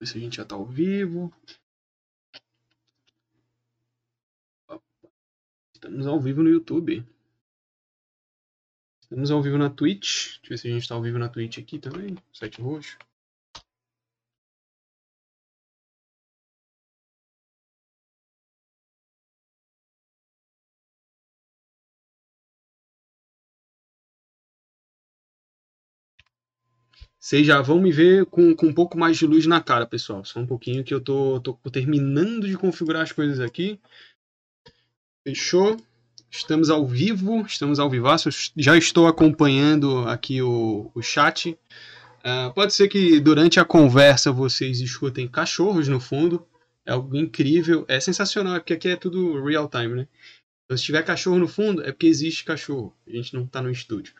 ver se a gente já está ao vivo. Estamos ao vivo no YouTube. Estamos ao vivo na Twitch. Deixa eu ver se a gente está ao vivo na Twitch aqui também. Site roxo. Vocês já vão me ver com, com um pouco mais de luz na cara, pessoal. Só um pouquinho que eu tô, tô terminando de configurar as coisas aqui. Fechou? Estamos ao vivo, estamos ao vivaço. Já estou acompanhando aqui o, o chat. Uh, pode ser que durante a conversa vocês escutem cachorros no fundo. É algo incrível, é sensacional, é porque aqui é tudo real time, né? Então, se tiver cachorro no fundo, é porque existe cachorro. A gente não está no estúdio.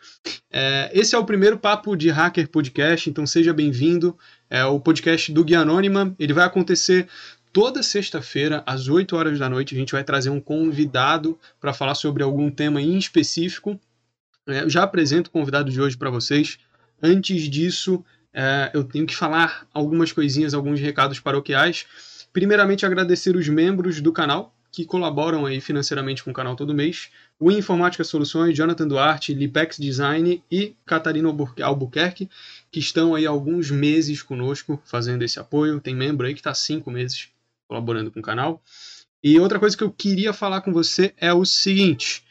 É, esse é o primeiro Papo de Hacker Podcast, então seja bem-vindo. É o podcast do Guia Anônima. Ele vai acontecer toda sexta-feira, às 8 horas da noite. A gente vai trazer um convidado para falar sobre algum tema em específico. É, eu já apresento o convidado de hoje para vocês. Antes disso, é, eu tenho que falar algumas coisinhas, alguns recados paroquiais. Primeiramente, agradecer os membros do canal que colaboram aí financeiramente com o canal todo mês. O Informática Soluções, Jonathan Duarte, Lipex Design e Catarina Albuquerque, que estão aí alguns meses conosco fazendo esse apoio. Tem membro aí que está cinco meses colaborando com o canal. E outra coisa que eu queria falar com você é o seguinte: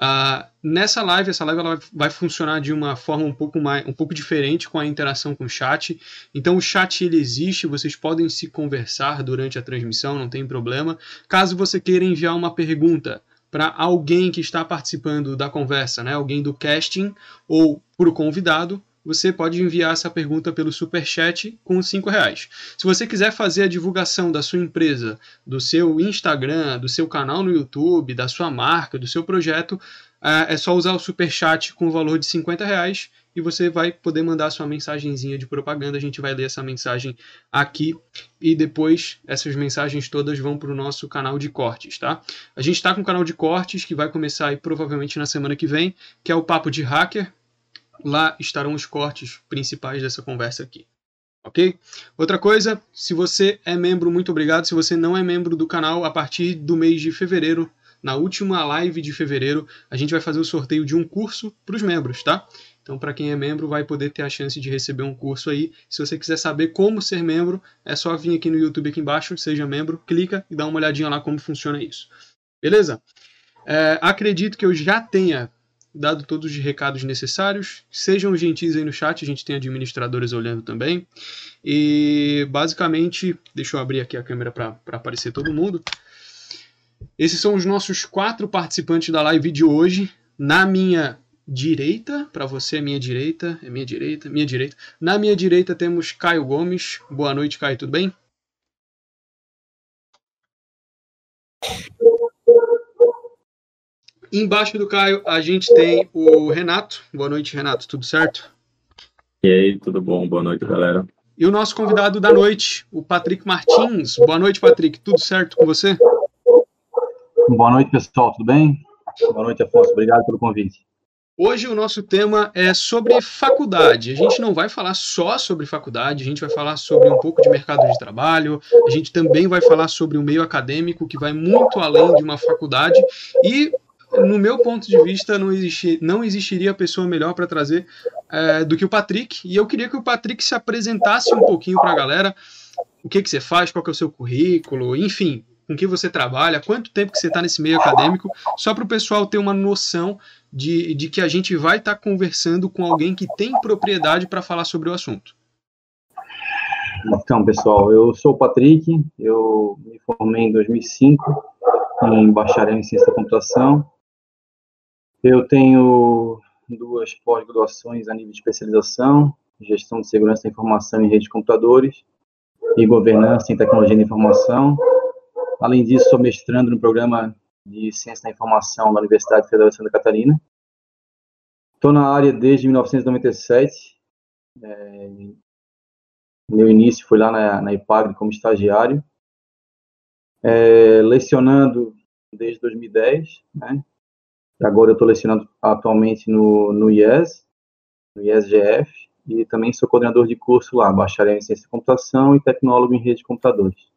Uh, nessa live, essa live ela vai funcionar de uma forma um pouco mais, um pouco diferente com a interação com o chat. Então o chat ele existe, vocês podem se conversar durante a transmissão, não tem problema. Caso você queira enviar uma pergunta para alguém que está participando da conversa, né, alguém do casting ou para o convidado, você pode enviar essa pergunta pelo super chat com cinco reais. Se você quiser fazer a divulgação da sua empresa, do seu Instagram, do seu canal no YouTube, da sua marca, do seu projeto, é, é só usar o super chat com o valor de 50 reais e você vai poder mandar sua mensagenzinha de propaganda. A gente vai ler essa mensagem aqui e depois essas mensagens todas vão para o nosso canal de cortes, tá? A gente está com um canal de cortes que vai começar aí provavelmente na semana que vem, que é o Papo de Hacker. Lá estarão os cortes principais dessa conversa aqui. Ok? Outra coisa, se você é membro, muito obrigado. Se você não é membro do canal, a partir do mês de fevereiro, na última live de fevereiro, a gente vai fazer o sorteio de um curso para os membros, tá? Então, para quem é membro, vai poder ter a chance de receber um curso aí. Se você quiser saber como ser membro, é só vir aqui no YouTube aqui embaixo, seja membro, clica e dá uma olhadinha lá como funciona isso. Beleza? É, acredito que eu já tenha dado todos os recados necessários. Sejam gentis aí no chat, a gente tem administradores olhando também. E basicamente, deixa eu abrir aqui a câmera para aparecer todo mundo. Esses são os nossos quatro participantes da live de hoje. Na minha direita, para você, minha direita, é minha direita, minha direita. Na minha direita temos Caio Gomes. Boa noite, Caio, tudo bem? Embaixo do Caio, a gente tem o Renato. Boa noite, Renato. Tudo certo? E aí, tudo bom? Boa noite, galera. E o nosso convidado da noite, o Patrick Martins. Boa noite, Patrick. Tudo certo com você? Boa noite, pessoal. Tudo bem? Boa noite, Afonso. Obrigado pelo convite. Hoje o nosso tema é sobre faculdade. A gente não vai falar só sobre faculdade, a gente vai falar sobre um pouco de mercado de trabalho, a gente também vai falar sobre o meio acadêmico, que vai muito além de uma faculdade, e no meu ponto de vista, não, existir, não existiria pessoa melhor para trazer é, do que o Patrick. E eu queria que o Patrick se apresentasse um pouquinho para a galera. O que, que você faz, qual que é o seu currículo, enfim, com que você trabalha, quanto tempo que você está nesse meio acadêmico, só para o pessoal ter uma noção de, de que a gente vai estar tá conversando com alguém que tem propriedade para falar sobre o assunto. Então, pessoal, eu sou o Patrick, eu me formei em 2005 em bacharel em ciência da computação eu tenho duas pós-graduações a nível de especialização, gestão de segurança da informação em redes de computadores e governança em tecnologia da informação. Além disso, sou mestrando no programa de ciência da informação da Universidade Federal de Santa Catarina. Estou na área desde 1997. É, meu início foi lá na, na IPAGRE como estagiário, é, lecionando desde 2010, né, Agora eu estou lecionando atualmente no, no IES, no IES-GF, e também sou coordenador de curso lá, bacharel em ciência de computação e tecnólogo em rede de computadores.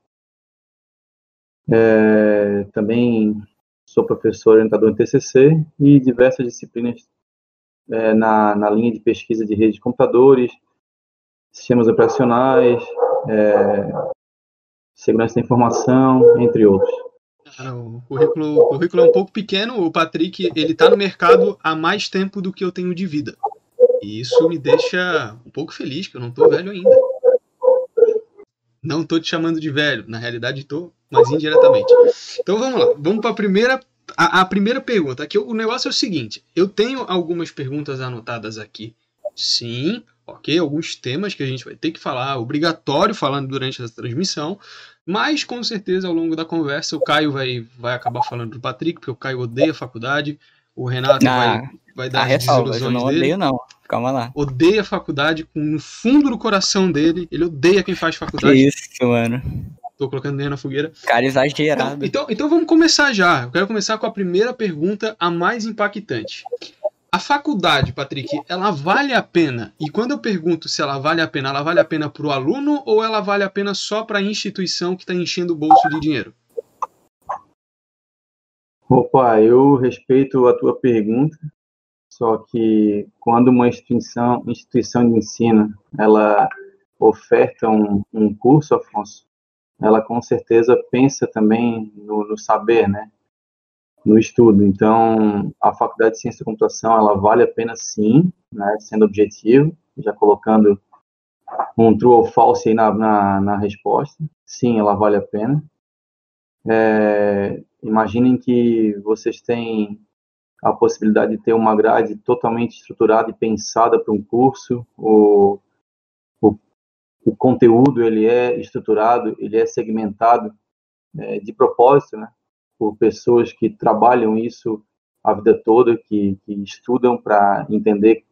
É, também sou professor orientador em TCC e diversas disciplinas é, na, na linha de pesquisa de rede de computadores, sistemas operacionais, é, segurança da informação, entre outros. O, currículo, o currículo é um pouco pequeno. O Patrick ele está no mercado há mais tempo do que eu tenho de vida. E isso me deixa um pouco feliz, que eu não estou velho ainda. Não estou te chamando de velho, na realidade estou, mas indiretamente. Então vamos lá, vamos para a primeira a, a, primeira pergunta. Aqui o negócio é o seguinte: eu tenho algumas perguntas anotadas aqui. Sim, ok? Alguns temas que a gente vai ter que falar, obrigatório falando durante essa transmissão. Mas com certeza ao longo da conversa o Caio vai, vai acabar falando do Patrick, porque o Caio odeia a faculdade. O Renato ah, vai, vai dar as desilusões eu não dele. odeio, não. Calma lá. Odeia a faculdade com no fundo do coração dele. Ele odeia quem faz faculdade. Que isso, mano. Tô colocando lenha na fogueira. Cara exagerado. Então, então vamos começar já. Eu quero começar com a primeira pergunta, a mais impactante. A faculdade, Patrick, ela vale a pena? E quando eu pergunto se ela vale a pena, ela vale a pena para o aluno ou ela vale a pena só para a instituição que está enchendo o bolso de dinheiro? Opa, eu respeito a tua pergunta, só que quando uma instituição, instituição de ensino ela oferta um, um curso, Afonso, ela com certeza pensa também no, no, saber, né? No estudo. Então, a Faculdade de Ciência da Computação, ela vale a pena sim, né? Sendo objetivo, já colocando um true ou false aí na, na, na resposta. Sim, ela vale a pena. É, imaginem que vocês têm a possibilidade de ter uma grade totalmente estruturada e pensada para um curso, ou o conteúdo ele é estruturado, ele é segmentado é, de propósito, né, por pessoas que trabalham isso a vida toda, que, que estudam para entender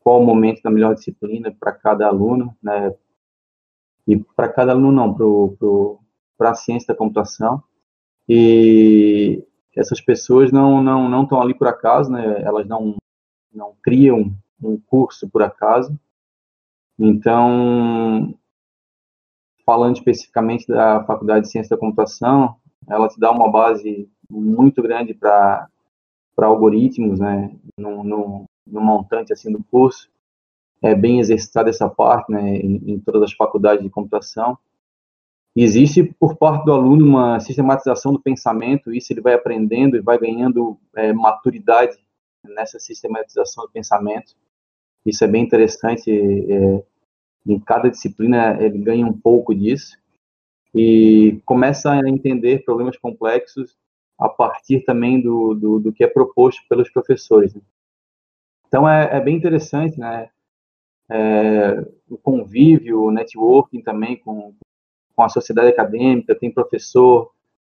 qual o momento da melhor disciplina para cada aluno, né, e para cada aluno não, para a ciência da computação. E essas pessoas não não não estão ali por acaso, né? Elas não não criam um curso por acaso então, falando especificamente da Faculdade de Ciência da Computação, ela te dá uma base muito grande para algoritmos, né, no, no, no, montante assim do curso. É bem exercitada essa parte, né, em, em todas as faculdades de computação. Existe por parte do aluno uma sistematização do pensamento, isso ele vai aprendendo e vai ganhando é, maturidade nessa sistematização do pensamento. Isso é bem interessante. É, em cada disciplina ele ganha um pouco disso e começa a entender problemas complexos a partir também do, do, do que é proposto pelos professores. Né? Então é, é, bem interessante, né? É, o convívio, o networking também com, com a sociedade acadêmica, tem professor,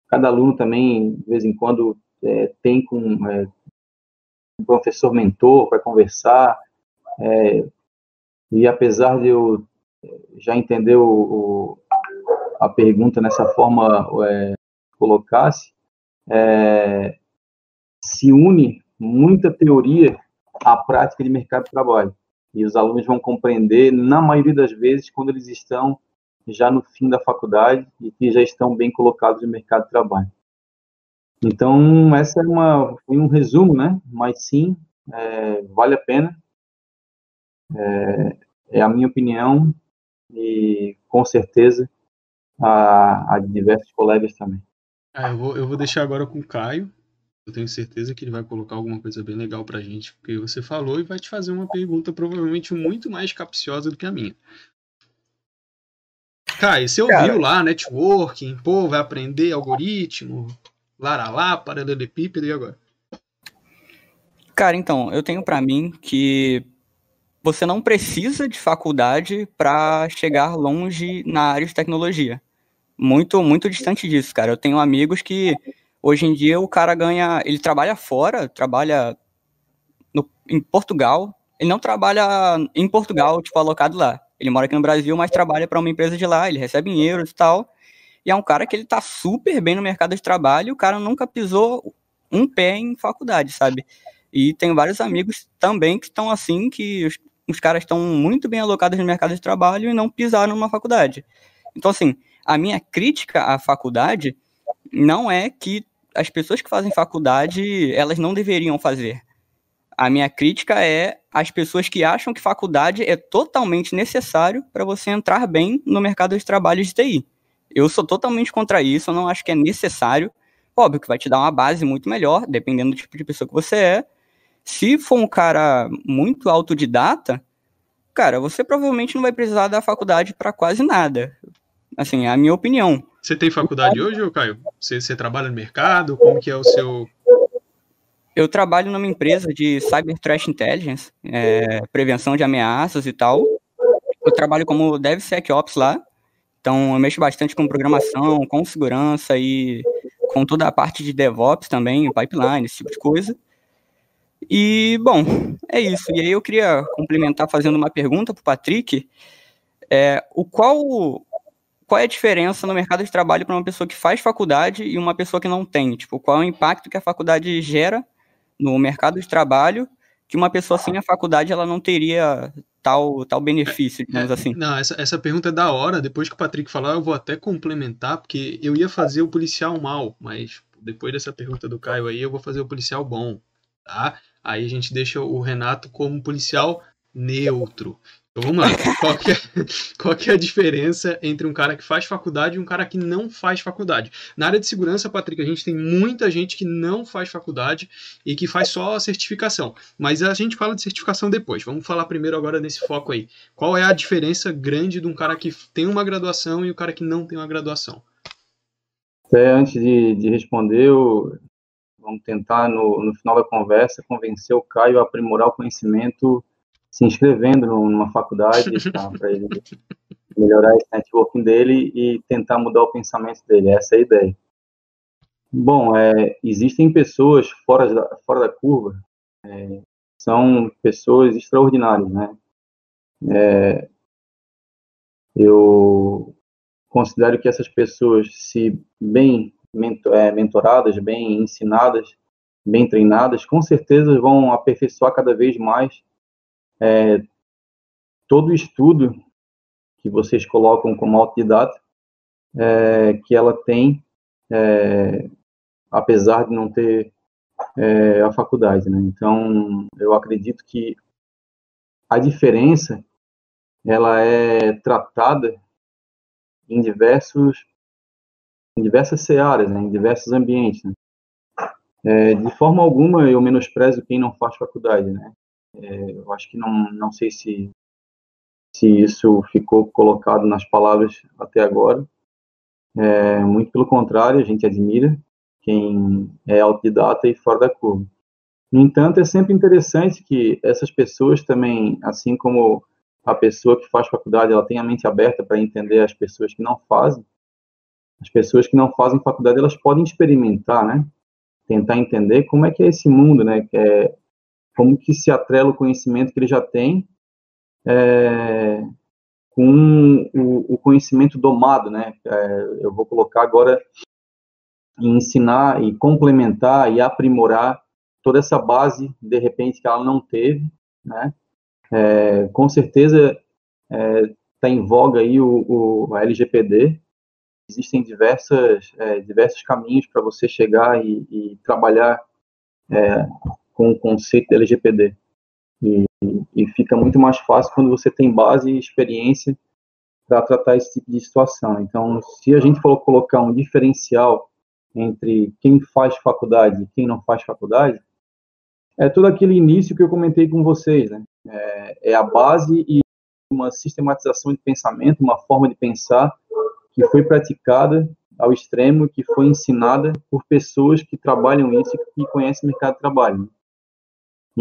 cada aluno também, de vez em quando, é, tem com é, um professor mentor para conversar, é, e apesar de eu já entender o, o, a pergunta nessa forma é, colocasse, é, se une muita teoria à prática de mercado de trabalho. E os alunos vão compreender, na maioria das vezes, quando eles estão já no fim da faculdade e que já estão bem colocados no mercado de trabalho. Então, essa é uma, foi um resumo, né? Mas sim, é, vale a pena. É, é, a minha opinião e, com certeza, a, a diversos colegas também. Ah, eu, vou, eu vou deixar agora com o Caio. Eu tenho certeza que ele vai colocar alguma coisa bem legal pra gente, porque você falou e vai te fazer uma pergunta provavelmente muito mais capciosa do que a minha. Caio, você Cara, ouviu lá, networking, pô, vai aprender algoritmo, laralá, paralelepípedo e agora? Cara, então, eu tenho para mim que você não precisa de faculdade para chegar longe na área de tecnologia. Muito, muito distante disso, cara. Eu tenho amigos que hoje em dia o cara ganha, ele trabalha fora, trabalha no, em Portugal. Ele não trabalha em Portugal, tipo, alocado lá. Ele mora aqui no Brasil, mas trabalha para uma empresa de lá, ele recebe em euros e tal. E é um cara que ele tá super bem no mercado de trabalho, e o cara nunca pisou um pé em faculdade, sabe? E tenho vários amigos também que estão assim, que os caras estão muito bem alocados no mercado de trabalho e não pisaram numa faculdade. Então, assim, a minha crítica à faculdade não é que as pessoas que fazem faculdade, elas não deveriam fazer. A minha crítica é as pessoas que acham que faculdade é totalmente necessário para você entrar bem no mercado de trabalho de TI. Eu sou totalmente contra isso, eu não acho que é necessário. Óbvio que vai te dar uma base muito melhor, dependendo do tipo de pessoa que você é. Se for um cara muito autodidata, cara, você provavelmente não vai precisar da faculdade para quase nada. Assim, é a minha opinião. Você tem faculdade hoje, Caio? Você, você trabalha no mercado? Como que é o seu... Eu trabalho numa empresa de Cyber Threat Intelligence, é, prevenção de ameaças e tal. Eu trabalho como DevSecOps lá, então eu mexo bastante com programação, com segurança e com toda a parte de DevOps também, pipeline, esse tipo de coisa. E, bom, é isso. E aí eu queria complementar fazendo uma pergunta para o Patrick. É, o qual, qual é a diferença no mercado de trabalho para uma pessoa que faz faculdade e uma pessoa que não tem? Tipo, qual é o impacto que a faculdade gera no mercado de trabalho que uma pessoa sem a faculdade ela não teria tal, tal benefício, digamos é, assim. Não, essa, essa pergunta é da hora. Depois que o Patrick falar, eu vou até complementar, porque eu ia fazer o policial mal, mas depois dessa pergunta do Caio aí, eu vou fazer o policial bom, tá? Aí a gente deixa o Renato como policial neutro. Vamos lá. Qual que, é, qual que é a diferença entre um cara que faz faculdade e um cara que não faz faculdade? Na área de segurança, Patrick, a gente tem muita gente que não faz faculdade e que faz só a certificação. Mas a gente fala de certificação depois. Vamos falar primeiro agora nesse foco aí. Qual é a diferença grande de um cara que tem uma graduação e o um cara que não tem uma graduação? Antes de, de responder, eu, vamos tentar no, no final da conversa convencer o Caio a aprimorar o conhecimento se inscrevendo numa faculdade tá, para ele melhorar esse networking dele e tentar mudar o pensamento dele. Essa é a ideia. Bom, é, existem pessoas fora da, fora da curva, é, são pessoas extraordinárias, né? É, eu considero que essas pessoas, se bem é, mentoradas, bem ensinadas, bem treinadas, com certeza vão aperfeiçoar cada vez mais é, todo estudo que vocês colocam como autodidata, é, que ela tem, é, apesar de não ter é, a faculdade. Né? Então, eu acredito que a diferença ela é tratada em diversos em diversas searas, né? em diversos ambientes. Né? É, de forma alguma eu menosprezo quem não faz faculdade, né? É, eu acho que não, não sei se, se isso ficou colocado nas palavras até agora. É, muito pelo contrário, a gente admira quem é autodidata e fora da curva. No entanto, é sempre interessante que essas pessoas também, assim como a pessoa que faz faculdade, ela tem a mente aberta para entender as pessoas que não fazem. As pessoas que não fazem faculdade, elas podem experimentar, né? Tentar entender como é que é esse mundo, né? É, como que se atrela o conhecimento que ele já tem é, com o, o, conhecimento domado, né? É, eu vou colocar agora em ensinar e complementar e aprimorar toda essa base, de repente, que ela não teve, né? É, com certeza está é, em voga aí o, o LGPD. Existem diversas, é, diversos caminhos para você chegar e, e trabalhar é, com o conceito LGPD. E, e, fica muito mais fácil quando você tem base e experiência para tratar esse tipo de situação. Então, se a gente for colocar um diferencial entre quem faz faculdade e quem não faz faculdade, é todo aquele início que eu comentei com vocês, né? É, é a base e uma sistematização de pensamento, uma forma de pensar que foi praticada ao extremo, que foi ensinada por pessoas que trabalham isso e que conhecem o mercado de trabalho.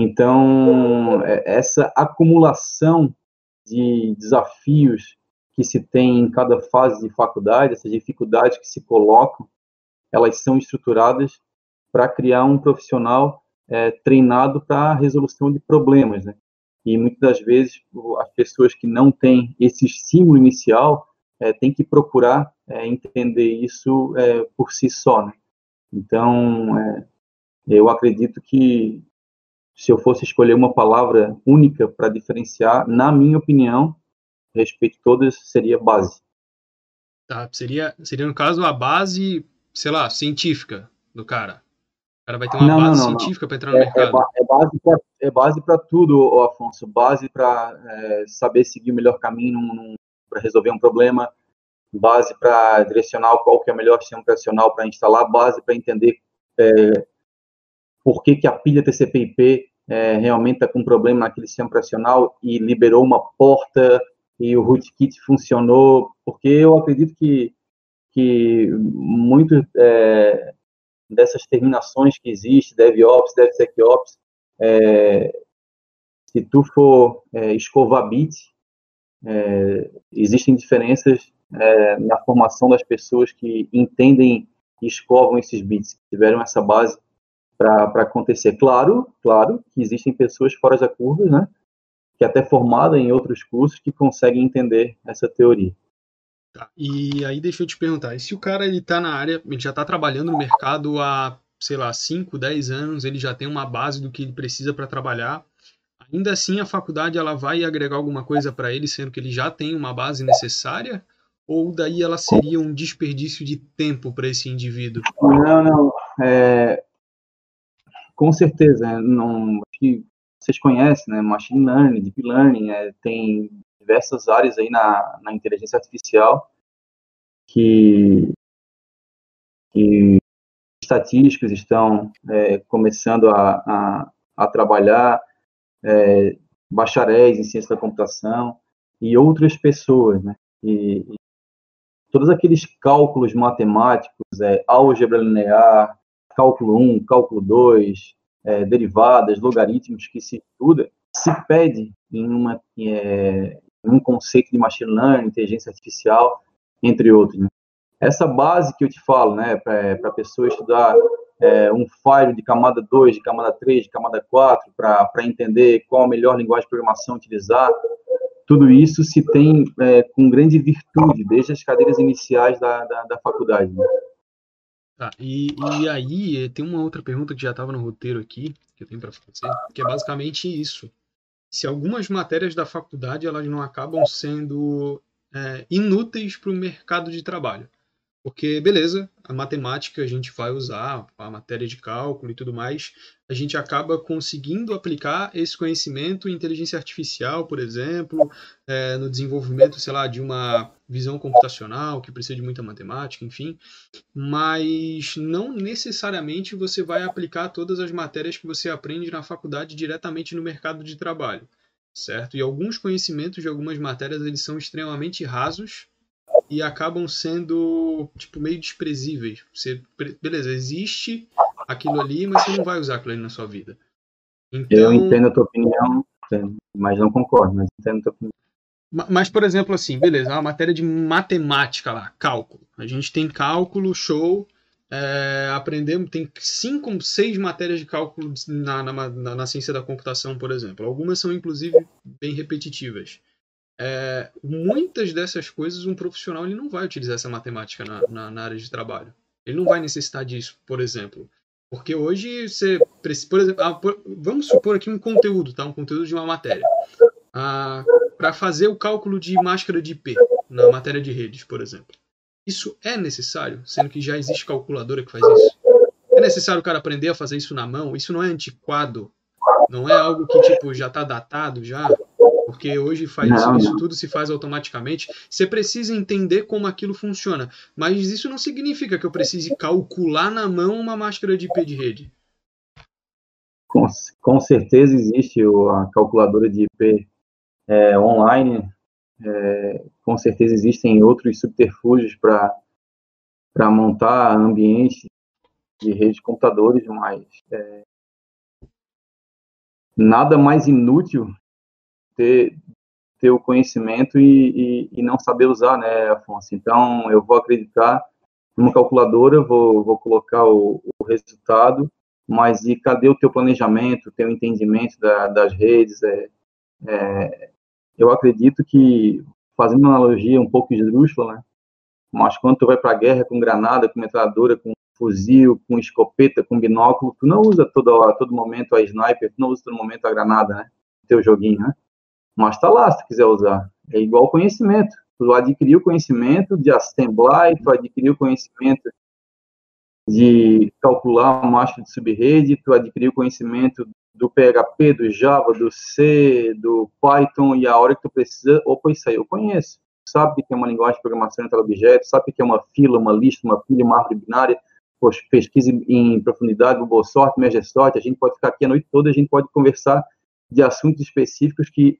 Então, é, essa acumulação de desafios que se tem em cada fase de faculdade, essas dificuldades que se colocam, elas são estruturadas para criar um profissional é, treinado para a resolução de problemas. Né? E muitas das vezes as pessoas que não têm esse estímulo inicial é, têm que procurar é, entender isso é, por si só. Né? Então, é, eu acredito que se eu fosse escolher uma palavra única para diferenciar, na minha opinião, respeito todas, seria base. Tá, seria, seria no caso a base, sei lá, científica do cara. O cara vai ter uma Não, base não, não. científica para entrar no É, é, mercado. é base pra, é base para tudo, Afonso. Base para saber seguir o melhor caminho para resolver um problema, base para direcionar qual que é o melhor sistema operacional para instalar, base para entender é, por que, que a pilha TCP/IP é, realmente está com problema naquele sistema operacional e liberou uma porta e o rootkit funcionou, porque eu acredito que que muito é, dessas terminações que existe, DevOps, DevSecOps, é, se tu for é, escovar bit, é, existem diferenças é, na formação das pessoas que entendem e escovam esses bits, que tiveram essa base para acontecer. Claro, claro que existem pessoas fora da curva, né, que até formadas em outros cursos que conseguem entender essa teoria. Tá, E aí deixa eu te perguntar, e se o cara ele tá na área, ele já tá trabalhando no mercado há, sei lá, 5, 10 anos, ele já tem uma base do que ele precisa para trabalhar, ainda assim a faculdade ela vai agregar alguma coisa para ele, sendo que ele já tem uma base necessária? Ou daí ela seria um desperdício de tempo para esse indivíduo? Não, não. É, com certeza. é, Não, acho que vocês conhecem, né? Machine Learning, Deep Learning, é, tem diversas áreas aí na, na inteligência artificial que, que estatísticos estão é, começando a, a, a trabalhar, é, bacharéis em ciência da computação e outras pessoas, né? E, e todos aqueles cálculos matemáticos, é, álgebra linear, cálculo 1, cálculo 2, é, derivadas, logaritmos que se estuda, se pede em, uma, é, um conceito de machine learning, inteligência artificial, entre outros. Né? Essa base que eu te falo, né, para a pessoa estudar é, um file de camada 2, de camada 3, de camada 4, para entender qual a melhor linguagem de programação utilizar, tudo isso se tem é, com grande virtude, desde as cadeiras iniciais da, da, da faculdade. Né? Tá, e, e aí tem uma outra pergunta que já estava no roteiro aqui, que eu tenho para fazer, que é basicamente isso. Se algumas matérias da faculdade elas não acabam sendo é, inúteis para o mercado de trabalho. Porque, beleza, a matemática a gente vai usar, a matéria de cálculo e tudo mais, a gente acaba conseguindo aplicar esse conhecimento em inteligência artificial, por exemplo, é, no desenvolvimento, sei lá, de uma visão computacional que precisa de muita matemática, enfim, mas não necessariamente você vai aplicar todas as matérias que você aprende na faculdade diretamente no mercado de trabalho, certo? E alguns conhecimentos de algumas matérias eles são extremamente rasos e acabam sendo tipo meio desprezíveis. Você, beleza, existe aquilo ali, mas você não vai usar aquilo ali na sua vida. Então, eu entendo a tua opinião, mas não concordo, mas entendo a tua opinião. Mas, por exemplo, assim, beleza, uma matéria de matemática lá, cálculo. A gente tem cálculo, show. É, aprendemos, tem cinco, seis matérias de cálculo na, na, na, na, ciência da computação, por exemplo. Algumas são, inclusive, bem repetitivas. É, muitas dessas coisas, um profissional ele não vai utilizar essa matemática na, na, na área de trabalho. Ele não vai necessitar disso, por exemplo. Porque hoje você por exemplo, ah, por, vamos supor aqui um conteúdo, tá? Um conteúdo de uma matéria. Ah, para fazer o cálculo de máscara de IP na matéria de redes, por exemplo. Isso é necessário, sendo que já existe calculadora que faz isso. É necessário o cara aprender a fazer isso na mão. Isso não é antiquado. Não é algo que tipo já está datado já, porque hoje faz isso, isso tudo se faz automaticamente. Você precisa entender como aquilo funciona, mas isso não significa que eu precise calcular na mão uma máscara de IP de rede. Com, com certeza existe a calculadora de IP é, online, é, com certeza existem outros subterfúgios para montar ambientes de rede de computadores, mas é, nada mais inútil ter, ter o conhecimento e, e, e, não saber usar, né, Afonso? Então, eu vou acreditar numa calculadora, vou, vou colocar o, o resultado, mas e cadê o teu planejamento, o teu entendimento da, das redes? É, é, eu acredito que, fazendo uma analogia um pouco esdrúxula, né, mas quando tu vai para a guerra com granada, com metralhadora, com fuzil, com escopeta, com binóculo, tu não usa todo, a todo momento a sniper, tu não usa todo momento a granada, né? Teu joguinho, né? Mas tá lá se tu quiser usar. É igual conhecimento. Tu adquiriu conhecimento de assemblar, tu adquiriu conhecimento de calcular a marcha de subrede, tu adquiriu conhecimento do PHP, do Java, do C, do Python, e a hora que tu precisa, opa, isso aí eu conheço. Sabe que é uma linguagem de programação entre objetos, sabe que é uma fila, uma lista, uma pilha, uma árvore binária, poxa, pesquise em profundidade, Google Sort, Sort, a gente pode ficar aqui a noite toda, a gente pode conversar de assuntos específicos que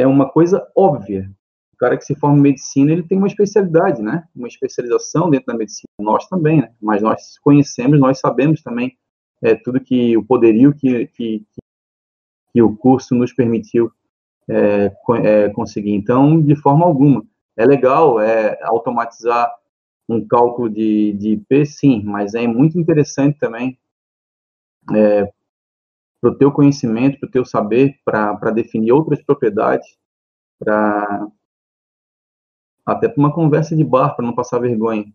é uma coisa óbvia. O cara que se forma em medicina, ele tem uma especialidade, né? Uma especialização dentro da medicina. Nós também, né? Mas nós conhecemos, nós sabemos também é, tudo que o poderio que, que, que o curso nos permitiu é, é, conseguir. Então, de forma alguma. É legal é, automatizar um cálculo de, de IP, sim, mas é muito interessante também é, para o teu conhecimento, para o teu saber, para definir outras propriedades, para até para uma conversa de bar, para não passar vergonha.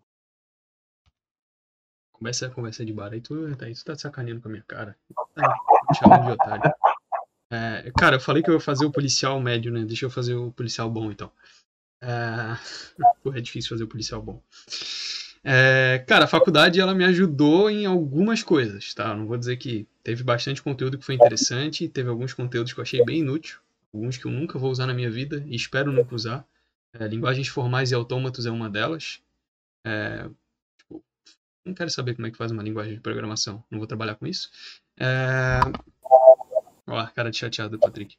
Começa a conversa de bar, aí tu, aí tu tá sacaneando com a minha cara. Tá me chamando de otário. É, cara, eu falei que eu ia fazer o policial médio, né? Deixa eu fazer o policial bom, então. É, é difícil fazer o policial bom. É, cara, a faculdade ela me ajudou em algumas coisas, tá? Não vou dizer que teve bastante conteúdo que foi interessante, teve alguns conteúdos que eu achei bem inútil, alguns que eu nunca vou usar na minha vida e espero nunca usar. É, linguagens formais e autômatos é uma delas. É, tipo, não quero saber como é que faz uma linguagem de programação, não vou trabalhar com isso. É... Ó, cara de chateado, Patrick.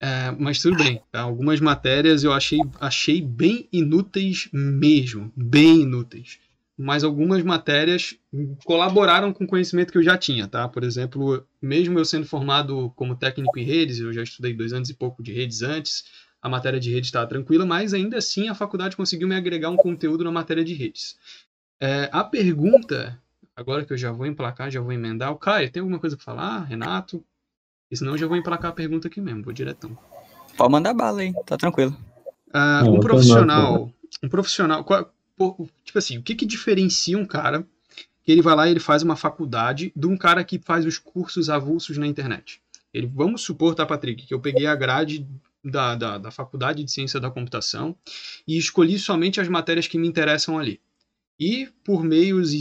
É, mas tudo bem, tá? algumas matérias eu achei, achei bem inúteis mesmo, bem inúteis mas algumas matérias colaboraram com o conhecimento que eu já tinha, tá? Por exemplo, mesmo eu sendo formado como técnico em redes, eu já estudei dois anos e pouco de redes antes, a matéria de redes estava tranquila, mas ainda assim a faculdade conseguiu me agregar um conteúdo na matéria de redes. É, a pergunta, agora que eu já vou emplacar, já vou emendar, o Caio, tem alguma coisa para falar? Renato? E senão eu já vou emplacar a pergunta aqui mesmo, vou diretão. Pode mandar bala aí, tá tranquilo. Uh, um profissional, um profissional, qual, tipo assim, o que que diferencia um cara que ele vai lá e ele faz uma faculdade de um cara que faz os cursos avulsos na internet? Ele, vamos supor, tá, Patrick, que eu peguei a grade da, da, da faculdade de ciência da computação e escolhi somente as matérias que me interessam ali. E por meios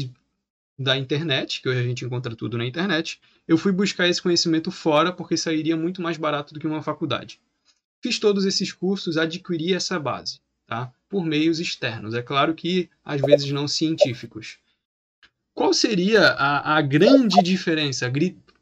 da internet, que hoje a gente encontra tudo na internet, eu fui buscar esse conhecimento fora porque sairia muito mais barato do que uma faculdade. Fiz todos esses cursos, adquiri essa base tá? por meios externos. É claro que às vezes não científicos. Qual seria a, a grande diferença?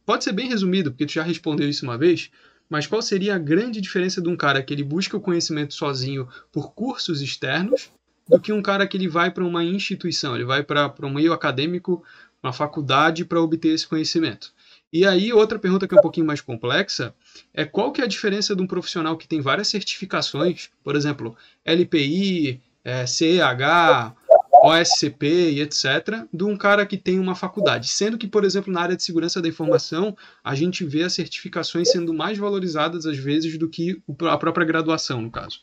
Pode ser bem resumido, porque tu já respondeu isso uma vez, mas qual seria a grande diferença de um cara que ele busca o conhecimento sozinho por cursos externos do que um cara que ele vai para uma instituição, ele vai para um meio acadêmico, uma faculdade para obter esse conhecimento? E aí, outra pergunta que é um pouquinho mais complexa é qual que é a diferença de um profissional que tem várias certificações, por exemplo, LPI, é, CEH, OSCP e etc., de um cara que tem uma faculdade. Sendo que, por exemplo, na área de segurança da informação, a gente vê as certificações sendo mais valorizadas às vezes do que a própria graduação, no caso.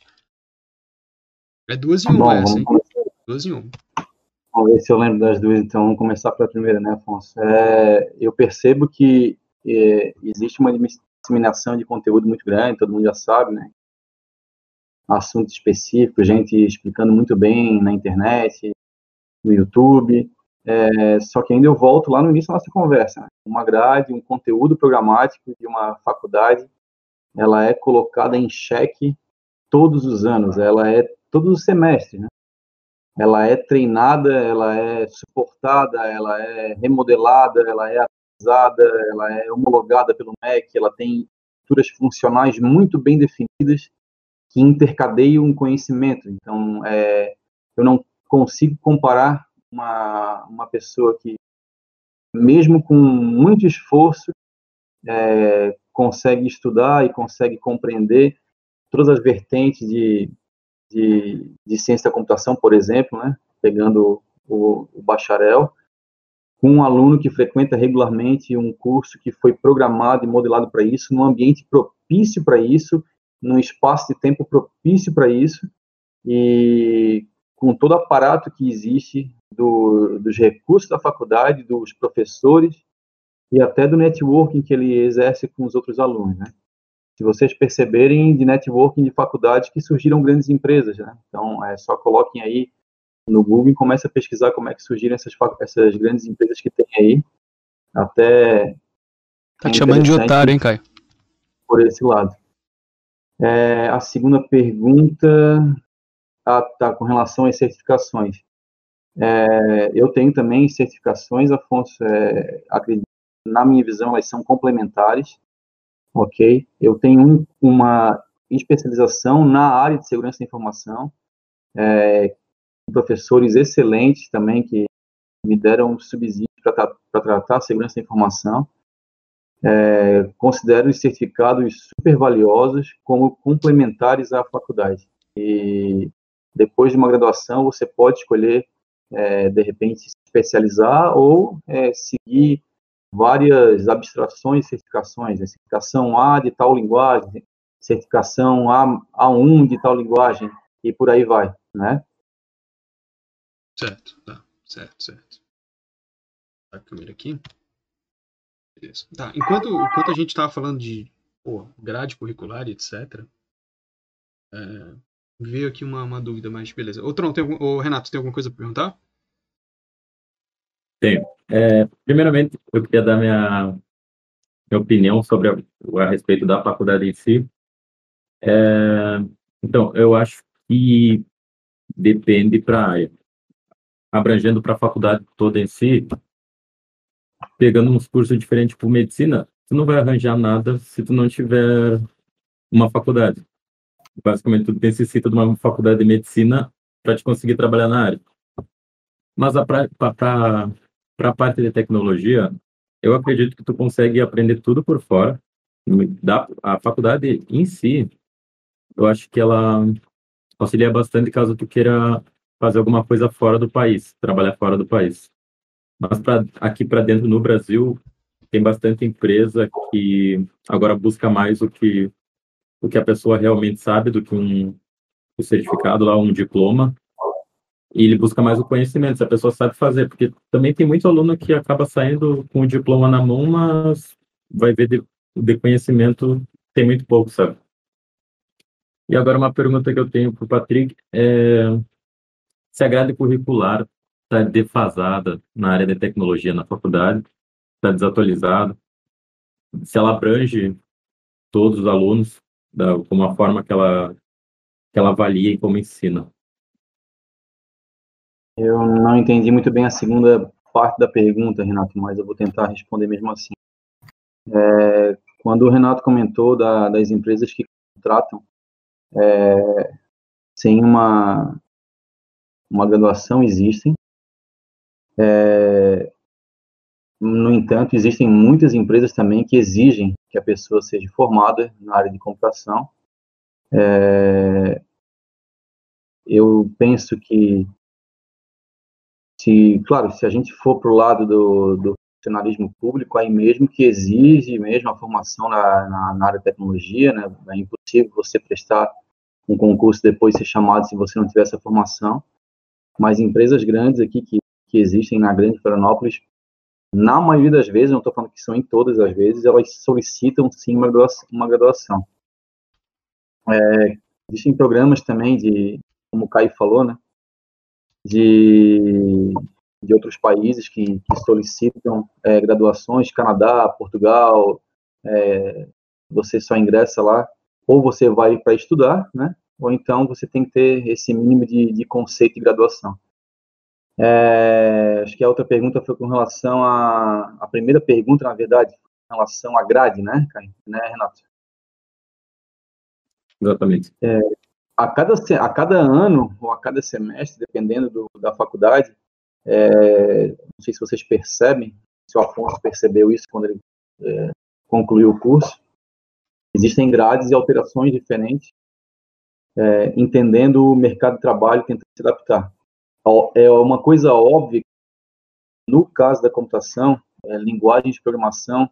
É duas em uma essa, hein? Duas em uma. Vamos ver se eu lembro das duas, então vamos começar pela primeira, né, Afonso? É, eu percebo que é, existe uma disseminação de conteúdo muito grande, todo mundo já sabe, né? Assuntos específicos, gente explicando muito bem na internet, no YouTube. É, só que ainda eu volto lá no início da nossa conversa. Né? Uma grade, um conteúdo programático de uma faculdade, ela é colocada em xeque todos os anos, ela é todos os semestres, né? Ela é treinada, ela é suportada, ela é remodelada, ela é atualizada, ela é homologada pelo MEC, ela tem estruturas funcionais muito bem definidas que intercadeiam um conhecimento. Então, é, eu não consigo comparar uma, uma pessoa que, mesmo com muito esforço, é, consegue estudar e consegue compreender todas as vertentes de de, de ciência da computação, por exemplo, né, pegando o, o bacharel, com um aluno que frequenta regularmente um curso que foi programado e modelado para isso, num ambiente propício para isso, num espaço de tempo propício para isso, e com todo o aparato que existe do, dos recursos da faculdade, dos professores e até do networking que ele exerce com os outros alunos, né? Se vocês perceberem de networking de faculdades que surgiram grandes empresas, né? Então, é só coloquem aí no Google e comece a pesquisar como é que surgiram essas, essas grandes empresas que tem aí. Até. Tá te chamando de otário, hein, Caio? Por esse lado. É, a segunda pergunta tá, tá com relação às certificações. É, eu tenho também certificações, Afonso, é, acredito, na minha visão, elas são complementares, ok? Eu tenho um, uma especialização na área de segurança da informação, é, professores excelentes também que me deram subsídio para tratar a segurança da informação. É, considero os certificados super valiosos como complementares à faculdade. E depois de uma graduação, você pode escolher, é, de repente, se especializar ou é, seguir várias abstrações e certificações. Né? Certificação A de tal linguagem, certificação A, A1 de tal linguagem, e por aí vai, né? Certo, tá, certo, certo. A câmera aqui. Beleza. Tá, enquanto, enquanto a gente estava falando de pô, grade curricular e etc., é, veio aqui uma, uma dúvida, mas beleza. Ô, Tron, tem algum, ô, Renato, tem alguma coisa para perguntar? Tenho. É, primeiramente, eu queria dar minha, minha opinião sobre a, a respeito da faculdade em si. É, então, eu acho que depende para área. Abrangendo para a faculdade toda em si, pegando uns cursos diferentes por medicina, tu não vai arranjar nada se tu não tiver uma faculdade basicamente tu necessita de uma faculdade de medicina para te conseguir trabalhar na área. Mas para a parte de tecnologia, eu acredito que tu consegue aprender tudo por fora. Da, a faculdade em si, eu acho que ela auxilia bastante caso tu queira fazer alguma coisa fora do país, trabalhar fora do país. Mas pra, aqui para dentro no Brasil, tem bastante empresa que agora busca mais o que o que a pessoa realmente sabe do que um, um certificado lá, um diploma, e ele busca mais o conhecimento, se a pessoa sabe fazer, porque também tem muito aluno que acaba saindo com o diploma na mão, mas vai ver de, de conhecimento tem muito pouco, sabe? E agora uma pergunta que eu tenho para o Patrick é se a grade curricular está defasada na área de tecnologia na faculdade, está desatualizada, se ela abrange todos os alunos, da, como a forma que ela, que ela avalia e como ensina. Eu não entendi muito bem a segunda parte da pergunta, Renato, mas eu vou tentar responder mesmo assim. É, quando o Renato comentou da, das empresas que contratam é, sem uma, uma graduação, existem. É, no entanto, existem muitas empresas também que exigem que a pessoa seja formada na área de computação. É, eu penso que, se, claro, se a gente for para o lado do, do funcionalismo público, aí mesmo que exige mesmo a formação na, na, na, área de tecnologia, né? É impossível você prestar um concurso depois ser chamado se você não tiver essa formação. Mas empresas grandes aqui que, que existem na Grande Florianópolis na maioria das vezes, não estou falando que são em todas as vezes, elas solicitam sim uma graduação. Uma graduação. É, existem programas também de, como o Caio falou, né, de, de outros países que, que solicitam é, graduações, Canadá, Portugal, é, você só ingressa lá, ou você vai para estudar, né, ou então você tem que ter esse mínimo de, de conceito de graduação. É, acho que a outra pergunta foi com relação à a primeira pergunta, na verdade, com relação à grade, né, né Renato? Exatamente. É, a, cada, a cada ano ou a cada semestre, dependendo do, da faculdade, é, não sei se vocês percebem, se o Afonso percebeu isso quando ele é, concluiu o curso, existem grades e alterações diferentes, é, entendendo o mercado de trabalho, tentando se adaptar é uma coisa óbvia. No caso da computação, é, linguagens de programação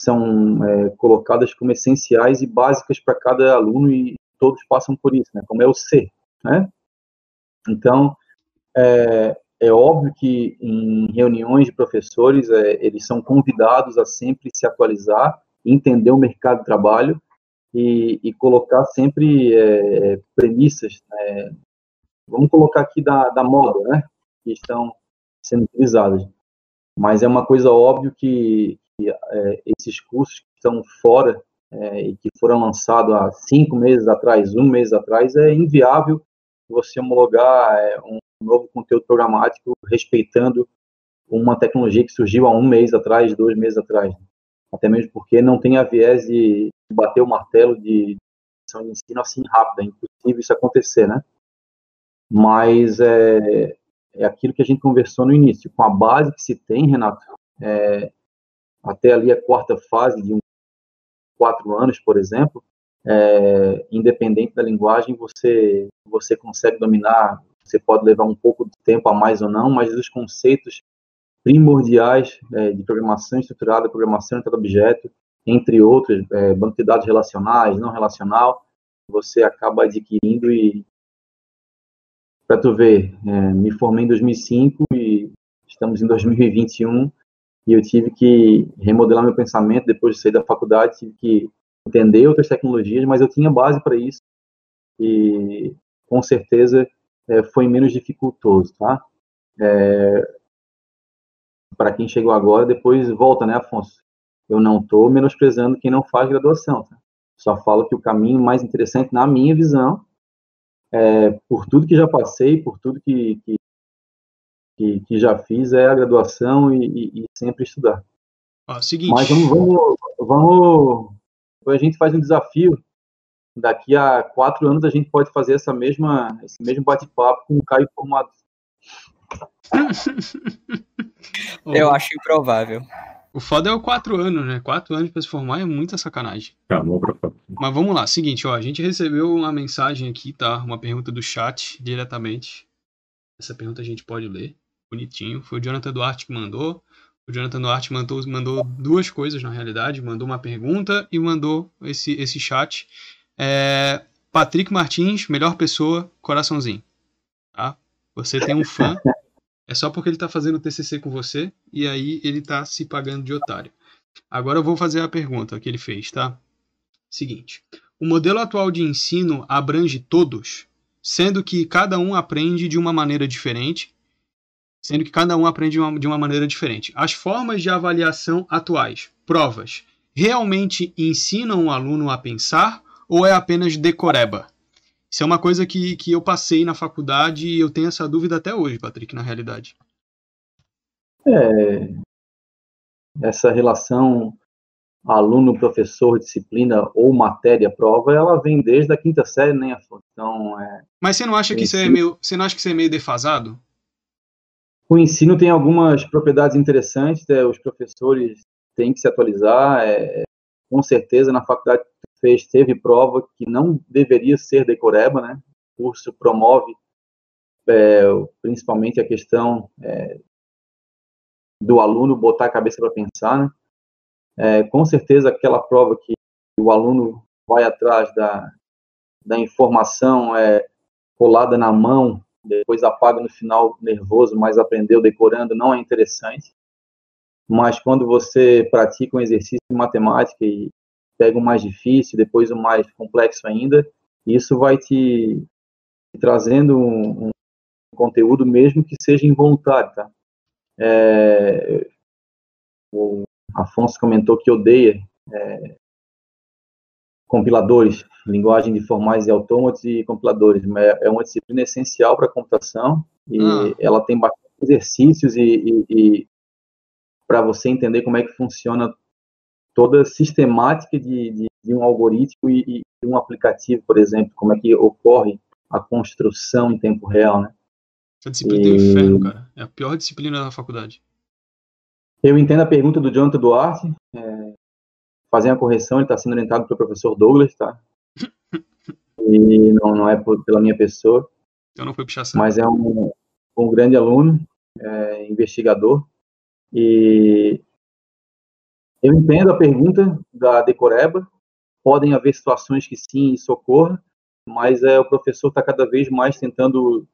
são é, colocadas como essenciais e básicas para cada aluno e todos passam por isso, né? Como é o C, né? Então, é, é óbvio que em reuniões de professores, é, eles são convidados a sempre se atualizar, entender o mercado de trabalho e, e colocar sempre é, premissas, né? vamos colocar aqui da, da moda, né, que estão sendo utilizadas. Mas é uma coisa óbvia que, que é, esses cursos que estão fora é, e que foram lançados há cinco meses atrás, um mês atrás, é inviável você homologar é, um novo conteúdo programático respeitando uma tecnologia que surgiu há um mês atrás, dois meses atrás. Até mesmo porque não tem a viés de bater o martelo de ensino assim rápido, é impossível isso acontecer, né? Mas é, é aquilo que a gente conversou no início, com a base que se tem, Renato, é, até ali a quarta fase de um, quatro anos, por exemplo, é, independente da linguagem, você você consegue dominar. Você pode levar um pouco de tempo a mais ou não, mas os conceitos primordiais é, de programação estruturada, programação de objeto, entre outros, é, banco de dados relacionais, não relacional, você acaba adquirindo e para tu ver, é, me formei em 2005 e estamos em 2021 e eu tive que remodelar meu pensamento depois de sair da faculdade, tive que entender outras tecnologias, mas eu tinha base para isso e com certeza é, foi menos dificultoso, tá? É, para quem chegou agora, depois volta, né, Afonso? Eu não estou menosprezando quem não faz graduação, tá? Só falo que o caminho mais interessante, na minha visão, é, por tudo que já passei, por tudo que, que, que, que já fiz, é a graduação e, e, e sempre estudar. Ó, seguinte. Mas vamos, vamos, vamos a gente faz um desafio. Daqui a quatro anos a gente pode fazer essa mesma, esse mesmo bate-papo com o Caio Formado. Eu acho improvável. O foda é o quatro anos, né? Quatro anos pra se formar é muita sacanagem. Mas vamos lá, seguinte, ó, a gente recebeu uma mensagem aqui, tá? Uma pergunta do chat diretamente. Essa pergunta a gente pode ler, bonitinho. Foi o Jonathan Duarte que mandou. O Jonathan Duarte mandou, mandou duas coisas, na realidade. Mandou uma pergunta e mandou esse, esse chat. É, Patrick Martins, melhor pessoa, coraçãozinho. Tá? Você tem um fã. É só porque ele tá fazendo TCC com você e aí ele tá se pagando de otário. Agora eu vou fazer a pergunta que ele fez, tá? Seguinte. O modelo atual de ensino abrange todos, sendo que cada um aprende de uma maneira diferente sendo que cada um aprende de uma, de uma maneira diferente. As formas de avaliação atuais, provas, realmente ensinam o aluno a pensar ou é apenas decoreba? Isso é uma coisa que, que eu passei na faculdade e eu tenho essa dúvida até hoje, Patrick, na realidade. É, essa relação aluno, professor, disciplina ou matéria, prova, ela vem desde a quinta série, né? Então, é, Mas você não acha que isso é meio, você não acha que isso é meio defasado? O ensino tem algumas propriedades interessantes, né? os professores têm que se atualizar. É, com certeza, na faculdade fez, teve prova que não deveria ser decoreba, né? O curso promove é, principalmente a questão é, do aluno botar a cabeça para pensar, né? É, com certeza, aquela prova que o aluno vai atrás da, da informação é, colada na mão depois apaga no final nervoso, mas aprendeu decorando, não é interessante. Mas quando você pratica um exercício de matemática e pega o mais difícil, depois o mais complexo ainda, isso vai te, te trazendo um, um, conteúdo mesmo que seja involuntário, tá? É, o Afonso comentou que odeia é, compiladores, linguagem de formais e autômatos e compiladores. É uma disciplina essencial para a computação e ah. ela tem bastante exercícios e, e, e para você entender como é que funciona toda a sistemática de, de, de um algoritmo e, e, um aplicativo, por exemplo, como é que ocorre a construção em tempo real, né? Essa disciplina e... é um inferno, cara. É a pior disciplina da faculdade. Eu entendo a pergunta do Jonathan Duarte. É, fazer a correção, ele está sendo orientado pelo professor Douglas, tá? E não, não é por, pela minha pessoa. Eu não fui pichação. Mas é um, um grande aluno, é, investigador. E eu entendo a pergunta da Decoreba. Podem haver situações que sim, isso ocorra, mas é, o professor está cada vez mais tentando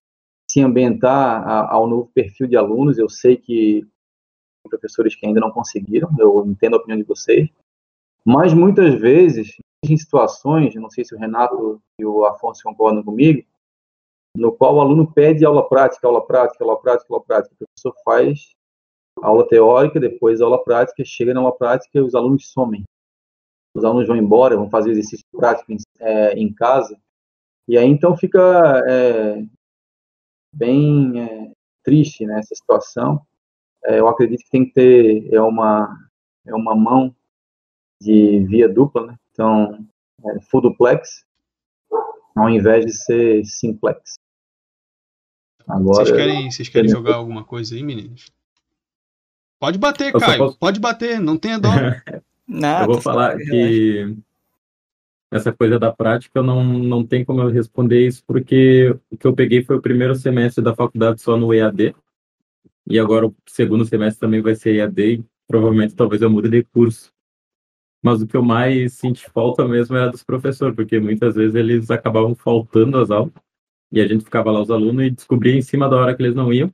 se ambientar a, ao novo perfil de alunos. Eu sei que professores que ainda não conseguiram, eu entendo a opinião de vocês, mas muitas vezes, em situações, não sei se o Renato e o Afonso concordam comigo, no qual o aluno pede aula prática, aula prática, aula prática, aula prática. O professor faz aula teórica, depois aula prática, chega na aula prática e os alunos somem. Os alunos vão embora, vão fazer exercício prático em, é, em casa, e aí então fica é, bem é, triste né, essa situação. É, eu acredito que tem que ter é uma, é uma mão de via dupla, né? então é, full duplex, ao invés de ser simplex. Agora, vocês querem, vocês querem jogar alguma coisa aí, meninos? Pode bater, eu Caio. Posso... Pode bater, não tenha dó. não, eu vou falar que essa coisa da prática, eu não, não tem como eu responder isso, porque o que eu peguei foi o primeiro semestre da faculdade só no EAD, e agora o segundo semestre também vai ser EAD, e provavelmente talvez eu mude de curso. Mas o que eu mais senti falta mesmo era dos professores, porque muitas vezes eles acabavam faltando às aulas, e a gente ficava lá os alunos e descobria em cima da hora que eles não iam.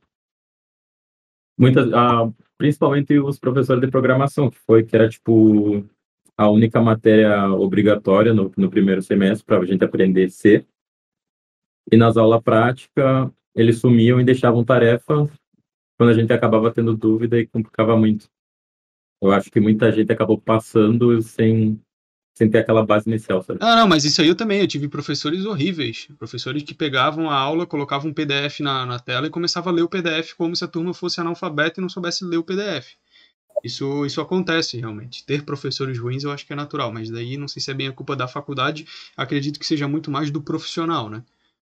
Muitas, ah, principalmente os professores de programação, que foi que era tipo a única matéria obrigatória no, no primeiro semestre para a gente aprender C. E nas aulas práticas, eles sumiam e deixavam tarefa quando a gente acabava tendo dúvida e complicava muito. Eu acho que muita gente acabou passando sem, sem ter aquela base inicial, sabe? Ah, não, mas isso aí eu também. Eu tive professores horríveis. Professores que pegavam a aula, colocavam um PDF na, na tela e começavam a ler o PDF como se a turma fosse analfabeta e não soubesse ler o PDF. Isso, isso acontece realmente. Ter professores ruins eu acho que é natural, mas daí não sei se é bem a culpa da faculdade, acredito que seja muito mais do profissional, né?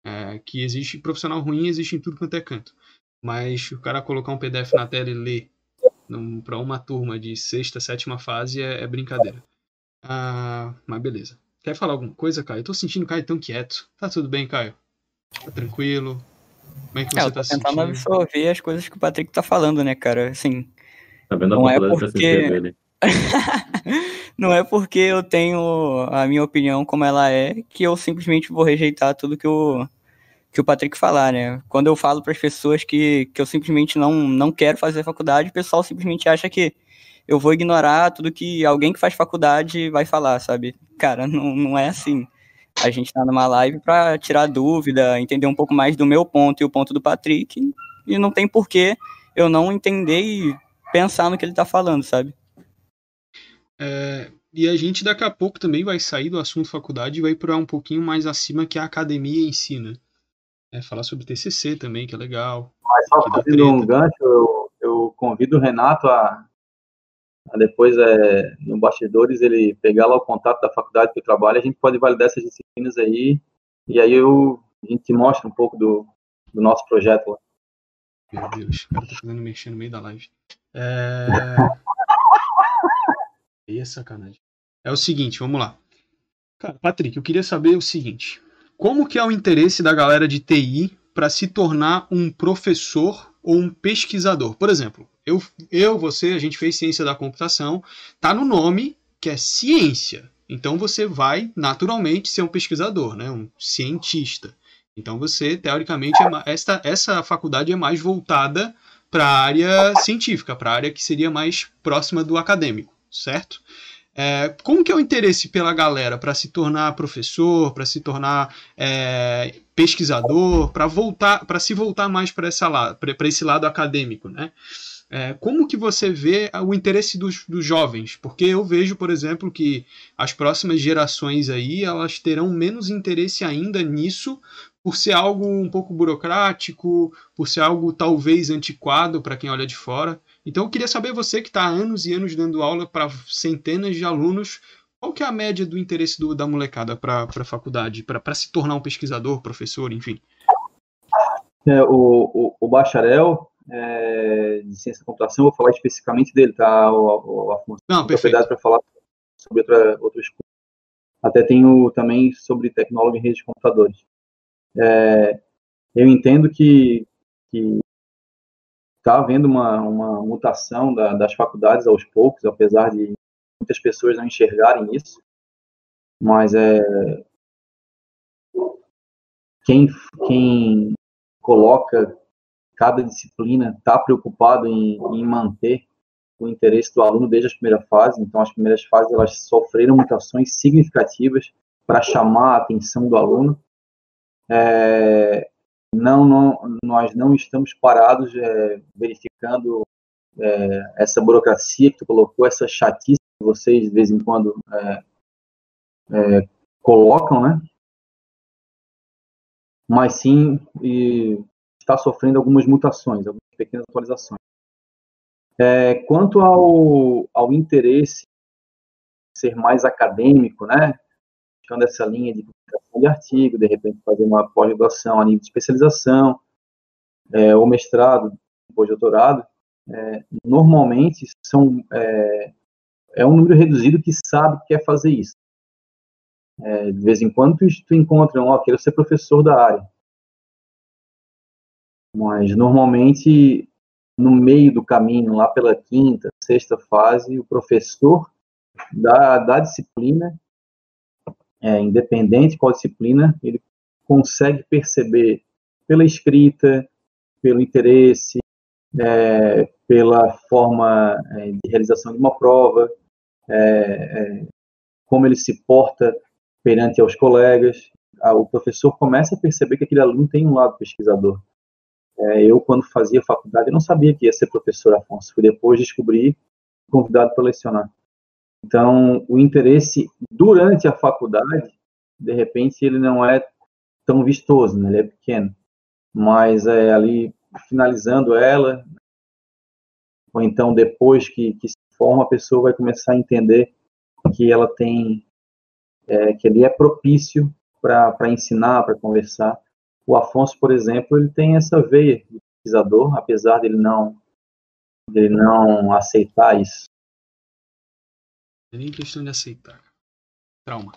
É, que existe profissional ruim existe em tudo quanto é canto. Mas o cara colocar um PDF na tela e ler para uma turma de sexta, sétima fase é, é brincadeira. Ah, mas beleza. Quer falar alguma coisa, Caio? Eu tô sentindo o Caio tão quieto. Tá tudo bem, Caio? Tá tranquilo? Como é que é, você tá sentindo? tentando absorver as coisas que o Patrick tá falando, né, cara? Assim, Tá vendo a não é porque... não é porque eu tenho a minha opinião como ela é que eu simplesmente vou rejeitar tudo que o, que o Patrick falar, né? Quando eu falo para as pessoas que, que eu simplesmente não, não quero fazer faculdade, o pessoal simplesmente acha que eu vou ignorar tudo que alguém que faz faculdade vai falar, sabe? Cara, não, não é assim. A gente tá numa live para tirar dúvida, entender um pouco mais do meu ponto e o ponto do Patrick, e não tem porquê eu não entender e pensar no que ele tá falando, sabe? É, e a gente daqui a pouco também vai sair do assunto faculdade e vai para um pouquinho mais acima que a academia em si, né? É, falar sobre TCC também, que é legal. Mas só fazendo um gancho, eu, eu, convido o Renato a, a depois, é, no bastidores, ele pegar lá o contato da faculdade que eu trabalho, a gente pode validar essas disciplinas aí, e aí eu, a gente mostra um pouco do, do nosso projeto lá. Meu Deus, o cara tá fazendo mexer no meio da live. É... Aí é sacanagem. É o seguinte, vamos lá. Cara, Patrick, eu queria saber o seguinte. Como que é o interesse da galera de TI para se tornar um professor ou um pesquisador? Por exemplo, eu, eu, você, a gente fez ciência da computação, tá no nome que é ciência. Então você vai naturalmente ser um pesquisador, né? um cientista. Então você, teoricamente, é, esta, essa faculdade é mais voltada para a área científica, para a área que seria mais próxima do acadêmico, certo? É, como que é o interesse pela galera para se tornar professor, para se tornar é, pesquisador, para voltar, para se voltar mais para esse lado acadêmico, né? É, como que você vê o interesse dos, dos, jovens? Porque eu vejo, por exemplo, que as próximas gerações aí elas terão menos interesse ainda nisso, por ser algo um pouco burocrático, por ser algo talvez antiquado para quem olha de fora. Então eu queria saber você que está há anos e anos dando aula para centenas de alunos, qual que é a média do interesse do, da molecada para a faculdade, para se tornar um pesquisador, professor, enfim? É, o, o, o, bacharel é, de ciência da computação, vou falar especificamente dele, tá? O, o Afonso. Não, perfeito. para falar sobre outra, outros Até tenho também sobre tecnólogo em redes de computadores. É, eu entendo que está havendo uma, uma mutação da, das faculdades aos poucos, apesar de muitas pessoas não enxergarem isso, mas é quem, quem coloca cada disciplina está preocupado em, em, manter o interesse do aluno desde a primeira fase. Então, as primeiras fases elas sofreram mutações significativas para chamar a atenção do aluno. É, não, não, nós não estamos parados é, verificando é, essa burocracia que tu colocou, essa chatice que vocês de vez em quando é, é, colocam, né? Mas sim está sofrendo algumas mutações, algumas pequenas atualizações. É, quanto ao, ao interesse ser mais acadêmico, né? Buscando essa linha de publicação de artigo, de repente fazer uma pós-graduação a nível de especialização, é, ou mestrado, pós-doutorado, é, normalmente são é, é, um número reduzido que sabe que quer fazer isso. É, de vez em quando tu, tu encontra, ó, oh, quero ser professor da área. Mas normalmente no meio do caminho, lá pela quinta, sexta fase, o professor da, da disciplina, é, independente qual disciplina, ele consegue perceber pela escrita, pelo interesse, é, pela forma é, de realização de uma prova, é, é, como ele se porta perante aos colegas. O professor começa a perceber que aquele aluno tem um lado pesquisador. É, eu, quando fazia faculdade, não sabia que ia ser professor Afonso. Fui depois descobrir, convidado para lecionar. Então, o interesse durante a faculdade, de repente, ele não é tão vistoso, né? ele é pequeno. Mas é ali finalizando ela, ou então depois que, que se forma, a pessoa vai começar a entender que ela tem, é, que ele é propício para ensinar, para conversar. O Afonso, por exemplo, ele tem essa veia de pesquisador, apesar dele não, dele não aceitar isso. É nem questão de aceitar. Trauma.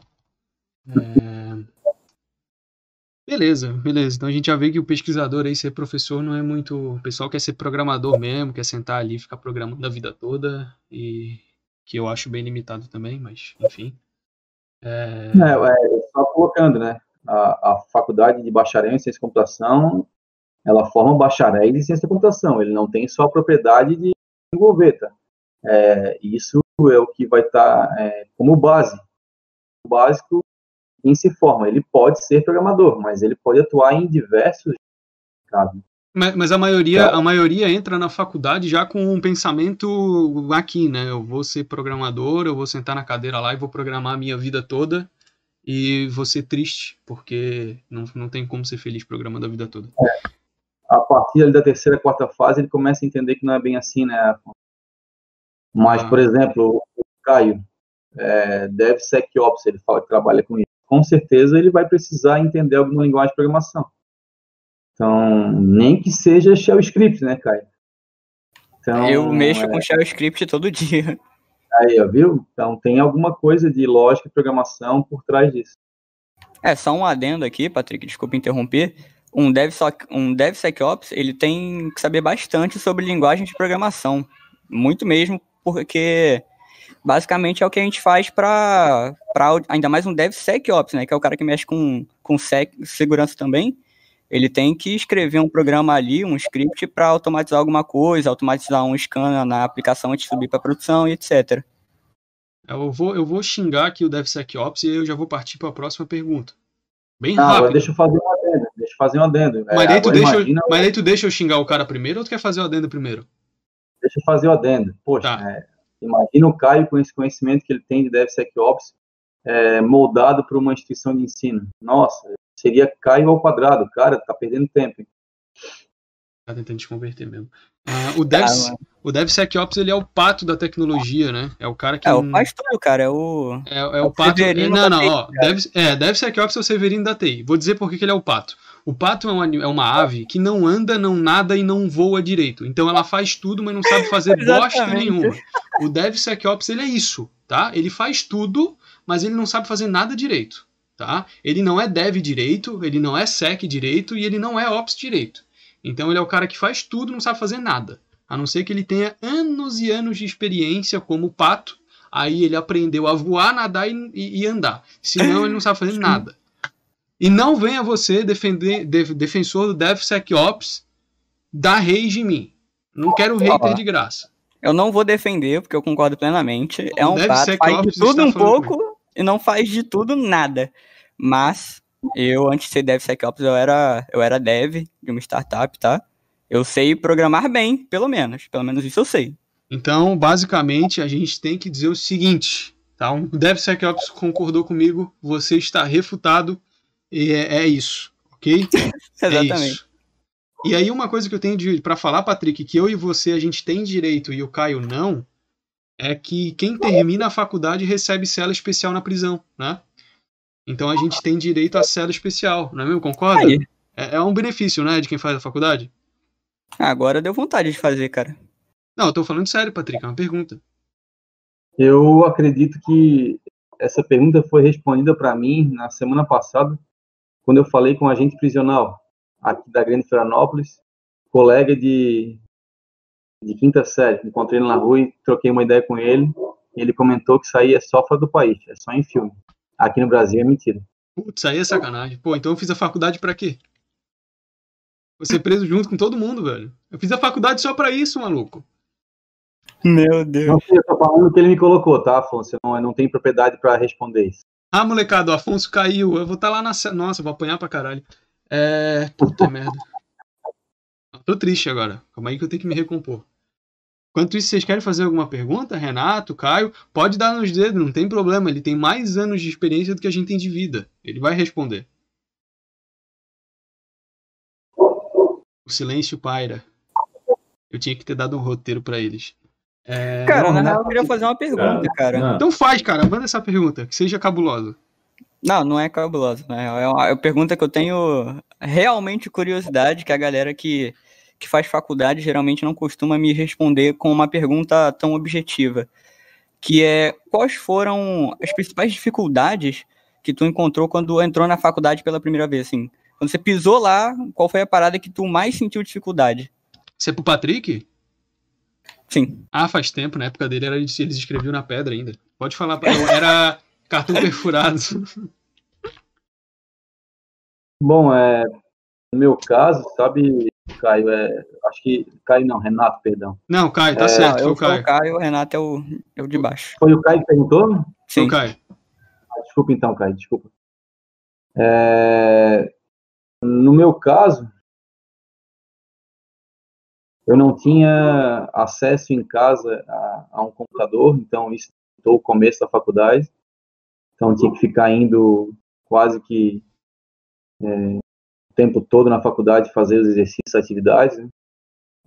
É... Beleza, beleza. Então a gente já vê que o pesquisador aí, ser professor, não é muito. O pessoal quer ser programador mesmo, quer sentar ali e ficar programando a vida toda. E que eu acho bem limitado também, mas enfim. É, é, é só colocando, né? A, a faculdade de bacharel em ciência de computação, ela forma bacharéis em ciência da computação. Ele não tem só a propriedade de desenvolver, tá? É, isso é o que vai estar tá, é, como base. O básico em se forma. Ele pode ser programador, mas ele pode atuar em diversos casos. Mas, mas, a maioria a maioria entra na faculdade já com um pensamento aqui, né? Eu vou ser programador, eu vou sentar na cadeira lá e vou programar a minha vida toda e vou ser triste, porque não, não tem como ser feliz programando a vida toda. É. A partir da terceira, quarta fase, ele começa a entender que não é bem assim, né? Mas, por exemplo, o Caio, é, DevSecOps, ele fala que trabalha com isso com certeza ele vai precisar entender alguma linguagem de programação. Então, nem que seja shell script, né, Caio? Então, eu mexo é... com shell script todo dia. Aí, ó, viu? Então tem alguma coisa de lógica e programação por trás disso. É, só um adendo aqui, Patrick, desculpa interromper. Um, DevSoc, um DevSecOps, ele tem que saber bastante sobre linguagem de programação. Muito mesmo, porque basicamente é o que a gente faz para ainda mais um DevSecOps, né, que é o cara que mexe com, com sec, segurança também. Ele tem que escrever um programa ali, um script para automatizar alguma coisa, automatizar um scan na aplicação antes de subir para produção e etc. Eu vou, eu vou xingar aqui o DevSecOps e eu já vou partir para a próxima pergunta. Bem Não, rápido. Deixa eu fazer um adendo. Deixa eu fazer um adendo. Mas, é, daí tu deixa, imagina... mas daí tu deixa eu xingar o cara primeiro ou tu quer fazer o adendo primeiro? Deixa eu fazer o adendo. Poxa, tá. é, Imagina o Caio com esse conhecimento que ele tem de DevSecOps é, moldado para uma instituição de ensino. Nossa, seria Caio ao quadrado. Cara, tá perdendo tempo. Tá tentando te converter mesmo. Uh, o, Dev, ah, o DevSecOps ele é o pato da tecnologia, né? É o cara que. É, o faz tudo, cara. É o. É, é, é o, pato. É, não, não, ó. Dev, é, DevSecOps é o Severino da TI. Vou dizer por que, que ele é o pato. O pato é uma, é uma ave que não anda, não nada e não voa direito. Então ela faz tudo, mas não sabe fazer bosta nenhuma. O DevSecOps ele é isso, tá? Ele faz tudo, mas ele não sabe fazer nada direito, tá? Ele não é dev direito, ele não é sec direito e ele não é ops direito. Então ele é o cara que faz tudo, não sabe fazer nada. A não ser que ele tenha anos e anos de experiência como pato. Aí ele aprendeu a voar, nadar e, e andar. Senão ele não sabe fazer nada. E não venha você defender, de, defensor do DevSecOps dar rage em mim. Não quero hater de graça. Eu não vou defender, porque eu concordo plenamente. É um fato, faz de tudo um pouco e não faz de tudo nada. Mas eu, antes de ser DevSecOps, eu era, eu era dev de uma startup, tá? Eu sei programar bem, pelo menos. Pelo menos isso eu sei. Então, basicamente, a gente tem que dizer o seguinte, tá? Um DevSecOps concordou comigo, você está refutado e é, é isso, ok? Exatamente. É isso. E aí uma coisa que eu tenho para falar, Patrick, que eu e você a gente tem direito e o Caio não, é que quem termina a faculdade recebe cela especial na prisão, né? Então a gente tem direito à cela especial, não é mesmo? Concorda? É, é, um benefício, né, de quem faz a faculdade? Agora deu vontade de fazer, cara. Não, eu tô falando sério, Patrick, é uma pergunta. Eu acredito que essa pergunta foi respondida para mim na semana passada, quando eu falei com um agente prisional aqui da Grande Florianópolis, colega de, de quinta série. Encontrei ele na rua e troquei uma ideia com ele. ele comentou que isso aí é só fora do país, é só em filme. Aqui no Brasil é mentira. Putz, aí é sacanagem. Pô, então eu fiz a faculdade para quê? Vou ser preso junto com todo mundo, velho. Eu fiz a faculdade só para isso, maluco. Meu Deus. Não eu tô falando que ele me colocou, tá, Afonso? Eu não, não tenho propriedade para responder isso. Ah, molecado, o Afonso caiu. Eu vou estar tá lá na. Nossa, vou apanhar pra caralho. É. Puta merda. Tô triste agora. Calma aí que eu tenho que me recompor. Enquanto isso, vocês querem fazer alguma pergunta? Renato, Caio? Pode dar nos dedos, não tem problema. Ele tem mais anos de experiência do que a gente tem de vida. Ele vai responder. O silêncio paira. Eu tinha que ter dado um roteiro para eles. É... Cara, na real, eu queria fazer uma pergunta, cara. Então faz, cara. Manda essa pergunta, que seja cabulosa. Não, não é cabulosa. Né? É uma, é uma pergunta que eu tenho realmente curiosidade, que a galera que, que faz faculdade geralmente não costuma me responder com uma pergunta tão objetiva. Que é, quais foram as principais dificuldades que tu encontrou quando entrou na faculdade pela primeira vez, assim? Quando você pisou lá, qual foi a parada que tu mais sentiu dificuldade? Você é pro Patrick? Sim. Ah, faz tempo, na época dele era, eles escreviam na pedra ainda. Pode falar, era cartão perfurado. Bom, é, no meu caso, sabe, Caio, é, acho que Caio não, Renato, perdão. Não, Caio, tá é, certo, foi o Caio. o Caio, o Renato é o, é o de baixo. Foi o Caio que perguntou? Sim. Foi o Caio. Ah, desculpa então, Caio, desculpa. É, no meu caso, eu não tinha acesso em casa a, a um computador, então isso foi o começo da faculdade. Então tinha que ficar indo quase que é, o tempo todo na faculdade fazer os exercícios, atividades. Né?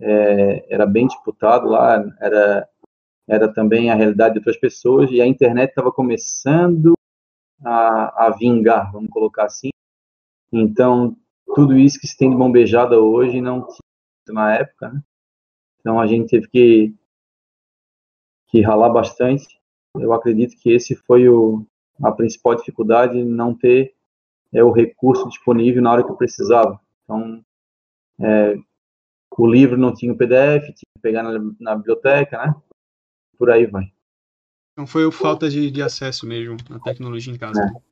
É, era bem disputado lá, era era também a realidade de outras pessoas e a internet estava começando a, a vingar, vamos colocar assim. Então tudo isso que se tem de bombejada hoje não tinha na época, né? Então a gente teve que, que ralar bastante. Eu acredito que esse foi o, a principal dificuldade, não ter é, o recurso disponível na hora que eu precisava. Então, é, o livro não tinha o PDF, tinha que pegar na, na biblioteca, né? Por aí vai. Então foi falta de, de acesso mesmo à tecnologia em casa. É.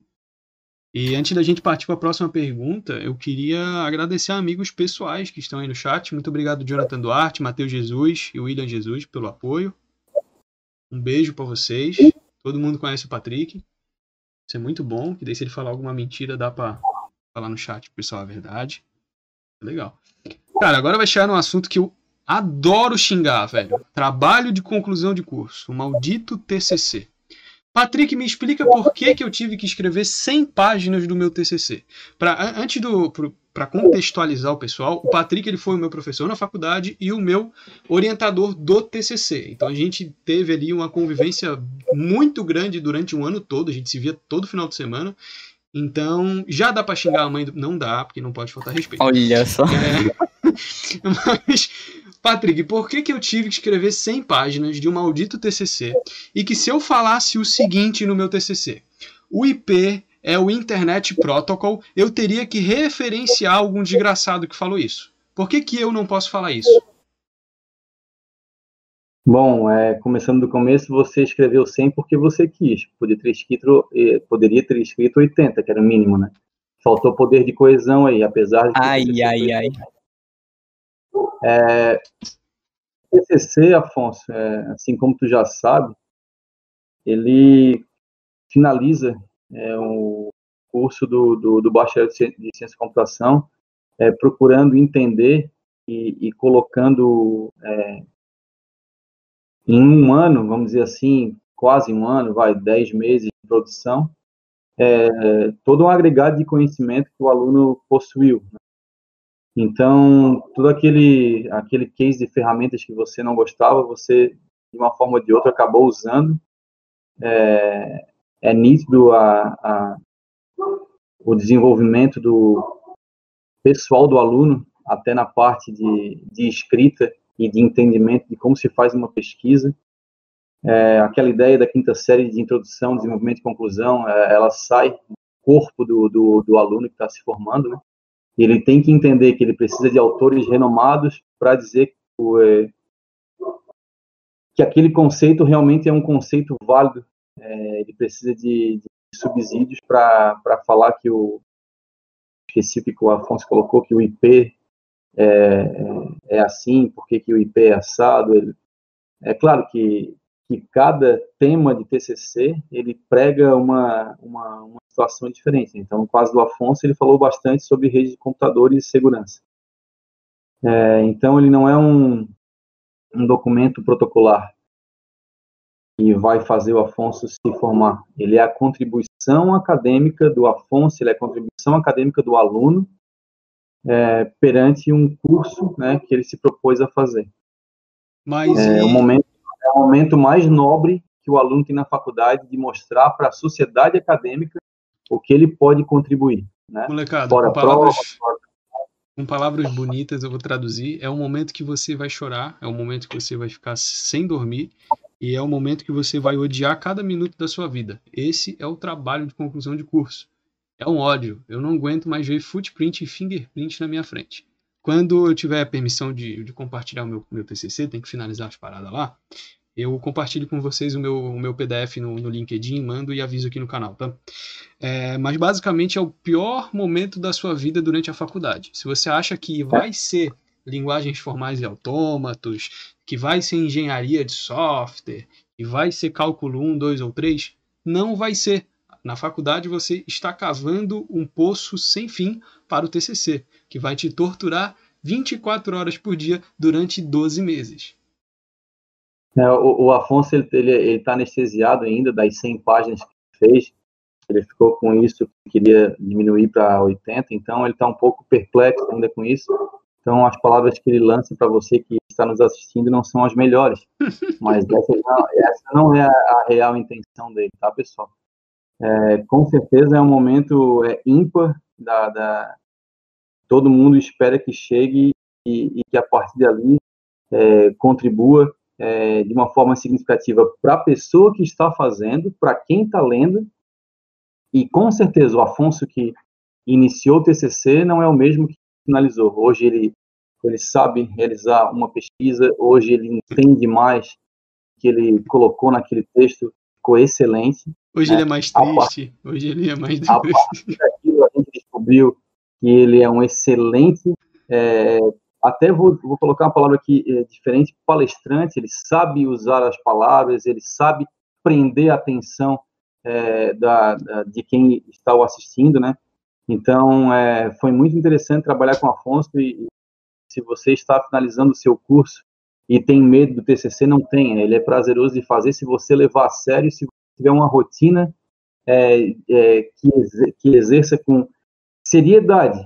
E antes da gente partir para a próxima pergunta, eu queria agradecer a amigos pessoais que estão aí no chat. Muito obrigado, Jonathan Duarte, Matheus Jesus e William Jesus, pelo apoio. Um beijo para vocês. Todo mundo conhece o Patrick. Isso é muito bom, que daí se ele falar alguma mentira, dá para falar no chat, pessoal, a verdade. Legal. Cara, agora vai chegar num assunto que eu adoro xingar, velho. Trabalho de conclusão de curso, o maldito TCC. Patrick, me explica por que, que eu tive que escrever 100 páginas do meu TCC. Pra, antes do para contextualizar o pessoal, o Patrick ele foi o meu professor na faculdade e o meu orientador do TCC. Então a gente teve ali uma convivência muito grande durante um ano todo, a gente se via todo final de semana. Então, já dá para xingar a mãe do... Não dá, porque não pode faltar respeito. Olha só. É... Mas Patrick, por que, que eu tive que escrever 100 páginas de um maldito TCC e que se eu falasse o seguinte no meu TCC, o IP é o Internet Protocol, eu teria que referenciar algum desgraçado que falou isso. Por que, que eu não posso falar isso? Bom, é, começando do começo, você escreveu 100 porque você quis. Poderia ter escrito, eh, poderia ter escrito 80, que era o mínimo, né? faltou poder de coesão aí, apesar de. Ai, ai, ai. É, TCC, Afonso, é, assim como tu já sabe, ele finaliza é, o curso do, do, do bacharel de ciência de computação, é, procurando entender e, e colocando é, em um ano, vamos dizer assim, quase um ano, vai, dez meses de produção, é, todo um agregado de conhecimento que o aluno possuiu. Né? Então, todo aquele, aquele case de ferramentas que você não gostava, você, de uma forma ou de outra, acabou usando. É, é nítido a, a, o desenvolvimento do pessoal do aluno, até na parte de, de escrita e de entendimento de como se faz uma pesquisa. É, aquela ideia da quinta série de introdução, desenvolvimento e conclusão, é, ela sai do corpo do, do, do aluno que está se formando, né? Ele tem que entender que ele precisa de autores renomados para dizer que, é, que, aquele conceito realmente é um conceito válido. É, ele precisa de, de subsídios para falar que o esqueci o que o Afonso colocou que o IP é, é, é assim, porque que o IP é assado. Ele, é claro que que cada tema de TCC ele prega uma, uma, uma, situação diferente. Então, no caso do Afonso, ele falou bastante sobre rede de computadores e segurança. É, então, ele não é um, um documento protocolar que vai fazer o Afonso se formar. Ele é a contribuição acadêmica do Afonso, ele é a contribuição acadêmica do aluno é, perante um curso né, que ele se propôs a fazer. Mas é, e... o momento é o momento mais nobre que o aluno tem na faculdade de mostrar para a sociedade acadêmica o que ele pode contribuir. Né? Molecada, Fora com palavras, prova, com palavras bonitas, eu vou traduzir. É o momento que você vai chorar, é o momento que você vai ficar sem dormir, e é o momento que você vai odiar cada minuto da sua vida. Esse é o trabalho de conclusão de curso. É um ódio. Eu não aguento mais ver footprint e fingerprint na minha frente. Quando eu tiver a permissão de, de compartilhar o meu, meu TCC, tem que finalizar as paradas lá, eu compartilho com vocês o meu, o meu PDF no, no LinkedIn, mando e aviso aqui no canal, tá? É, mas basicamente é o pior momento da sua vida durante a faculdade. Se você acha que vai ser linguagens formais e autômatos, que vai ser engenharia de software, que vai ser cálculo 1, 2 ou 3, não vai ser. Na faculdade você está cavando um poço sem fim para o TCC, que vai te torturar 24 horas por dia durante 12 meses. É, o, o, Afonso ele ele está anestesiado ainda das 100 páginas que fez. Ele ficou com isso, queria diminuir para 80, então ele está um pouco perplexo ainda com isso. Então as palavras que ele lança para você que está nos assistindo não são as melhores, mas essa não, essa não é a, a, real intenção dele, tá, pessoal? É, com certeza é um momento é, ímpar da, da, todo mundo espera que chegue e, e que a partir dali é, contribua é, de uma forma significativa para a pessoa que está fazendo, para quem está lendo, e com certeza o Afonso que iniciou o TCC não é o mesmo que finalizou. Hoje ele, ele sabe realizar uma pesquisa, hoje ele entende mais que ele colocou naquele texto, ficou excelente. Hoje né? ele é mais triste, hoje ele é mais A partir daquilo a gente descobriu que ele é um excelente é, até vou, vou, colocar uma palavra aqui é, diferente, palestrante, ele sabe usar as palavras, ele sabe prender a atenção é, da, da, de quem está o assistindo, né? Então, é, foi muito interessante trabalhar com o Afonso e, se você está finalizando o seu curso e tem medo do TCC, não tenha, ele é prazeroso de fazer. Se você levar a sério, se tiver uma rotina é, é, que, que exerça com seriedade,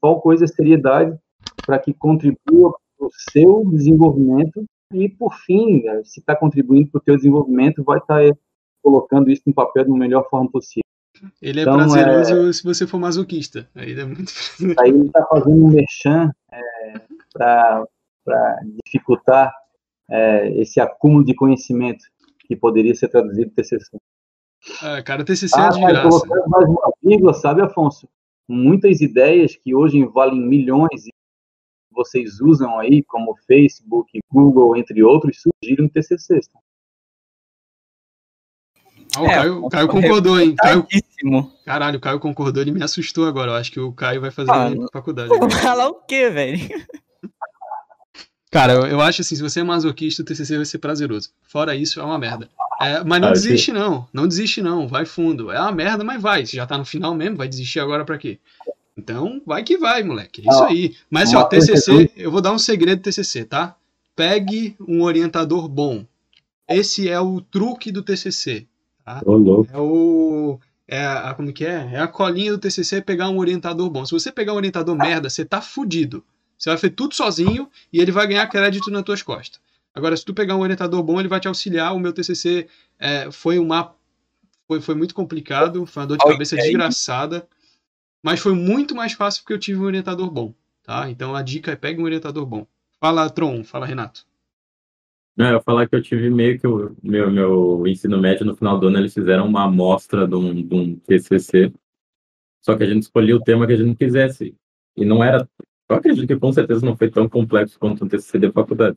qual coisa é seriedade para que contribua para o seu desenvolvimento e, por fim, né, se está contribuindo para o teu desenvolvimento, vai estar tá colocando isso no papel da melhor forma possível. Ele é então, prazeroso é... se você for masoquista. Aí é muito Aí ele está fazendo um merchan é, para dificultar é, esse acúmulo de conhecimento que poderia ser traduzido TCC. Ah, cara, TCC é ah, é de graça. Mais uma vírgula, sabe, Afonso? Muitas ideias que hoje valem milhões vocês usam aí, como Facebook, Google, entre outros, surgiram em TCC. Ah, o É, Caio, o Caio concordou, hein? Caio, caralho, o Caio concordou, ele me assustou agora. Eu acho que o Caio vai fazer Ah, faculdade. Falar o quê, velho? Cara, eu, eu acho assim, se você é masoquista, o TCC vai ser prazeroso. Fora isso, é uma merda. É, mas não Ah, desiste, não. Não desiste, não. Vai fundo. É uma merda, mas vai. Você já tá no final mesmo, vai desistir agora pra quê? Então, vai que vai, moleque. É isso Ah, aí. Mas, ó, TCC, eu vou dar um segredo do TCC, tá? Pegue um orientador bom. Esse é o truque do TCC. Louco. É o. É a, como que é? É a colinha do TCC pegar um orientador bom. Se você pegar um orientador merda, você tá fudido. Você vai fazer tudo sozinho e ele vai ganhar crédito nas tuas costas. Agora, se tu pegar um orientador bom, ele vai te auxiliar. O meu TCC é, foi uma. Foi, foi muito complicado, foi uma dor de cabeça desgraçada. Mas foi muito mais fácil porque eu tive um orientador bom. Tá? Então a dica é pegue um orientador bom. Fala, Tron. Fala, Renato. Não, eu ia falar que eu tive meio que o meu, meu ensino médio no final do ano, eles fizeram uma amostra de um, de um TCC, só que a gente escolhia o tema que a gente quisesse. E não era. Eu acredito que com certeza não foi tão complexo quanto um TCC de faculdade.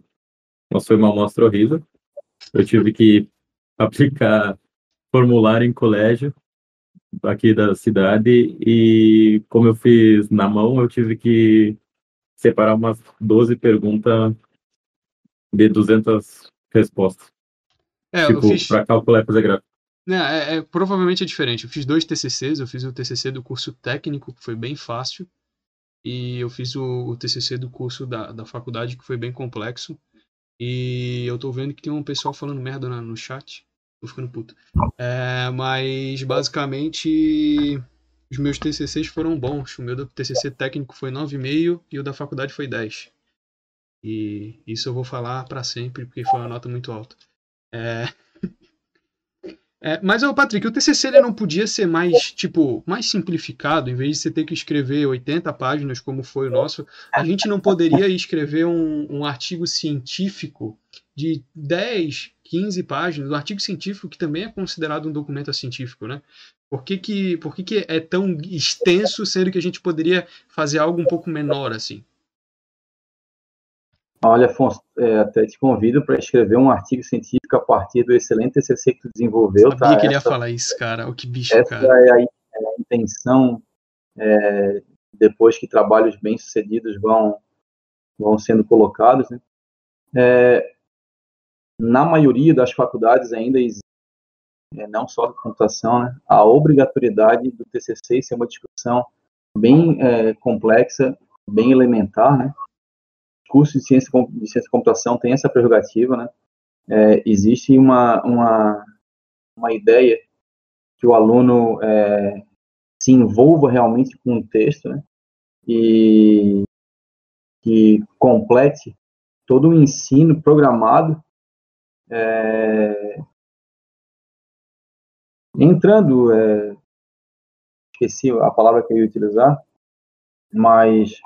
Mas foi uma amostra horrível. Eu tive que aplicar formulário em colégio aqui da cidade e como eu fiz na mão, eu tive que separar umas 12 perguntas de 200 respostas. É, tipo, fiz. para calcular e fazer gráfico. É, é- provavelmente é diferente. Eu fiz dois TCCs. Eu fiz o TCC do curso técnico, que foi bem fácil. E eu fiz o, o TCC do curso da, da faculdade, que foi bem complexo. E eu tô vendo que tem um pessoal falando merda na- no chat. Tô ficando puto. É, mas, basicamente, os meus TCCs foram bons. O meu do TCC técnico foi 9,5 e o da faculdade foi 10. E isso eu vou falar pra sempre, porque foi uma nota muito alta. É, é, mas, ô, Patrick, o TCC ele não podia ser mais, tipo, mais simplificado, em vez de você ter que escrever 80 páginas, como foi o nosso, a gente não poderia escrever um, um artigo científico de 10, 15 páginas, um artigo científico que também é considerado um documento científico, né? Por que, que, por que, que é tão extenso, sendo que a gente poderia fazer algo um pouco menor, assim? Olha, Afonso, é, até te convido para escrever um artigo científico a partir do excelente TCC que tu desenvolveu, Sabia tá? que ele ia Essa- falar isso, cara. O que bicho, Essa cara. é a, é a intenção, é, depois que trabalhos bem-sucedidos vão, vão sendo colocados. Né? É, na maioria das faculdades ainda existe, é, não só da computação, né, a obrigatoriedade do TCC, isso é uma discussão bem é, complexa, bem elementar, né? Curso de ciência, de ciência computação tem essa prerrogativa, né? É, existe uma, uma, uma ideia que o aluno é, se envolva realmente com o texto, né? E que complete todo o ensino programado, é, entrando, é, esqueci a palavra que eu ia utilizar, mas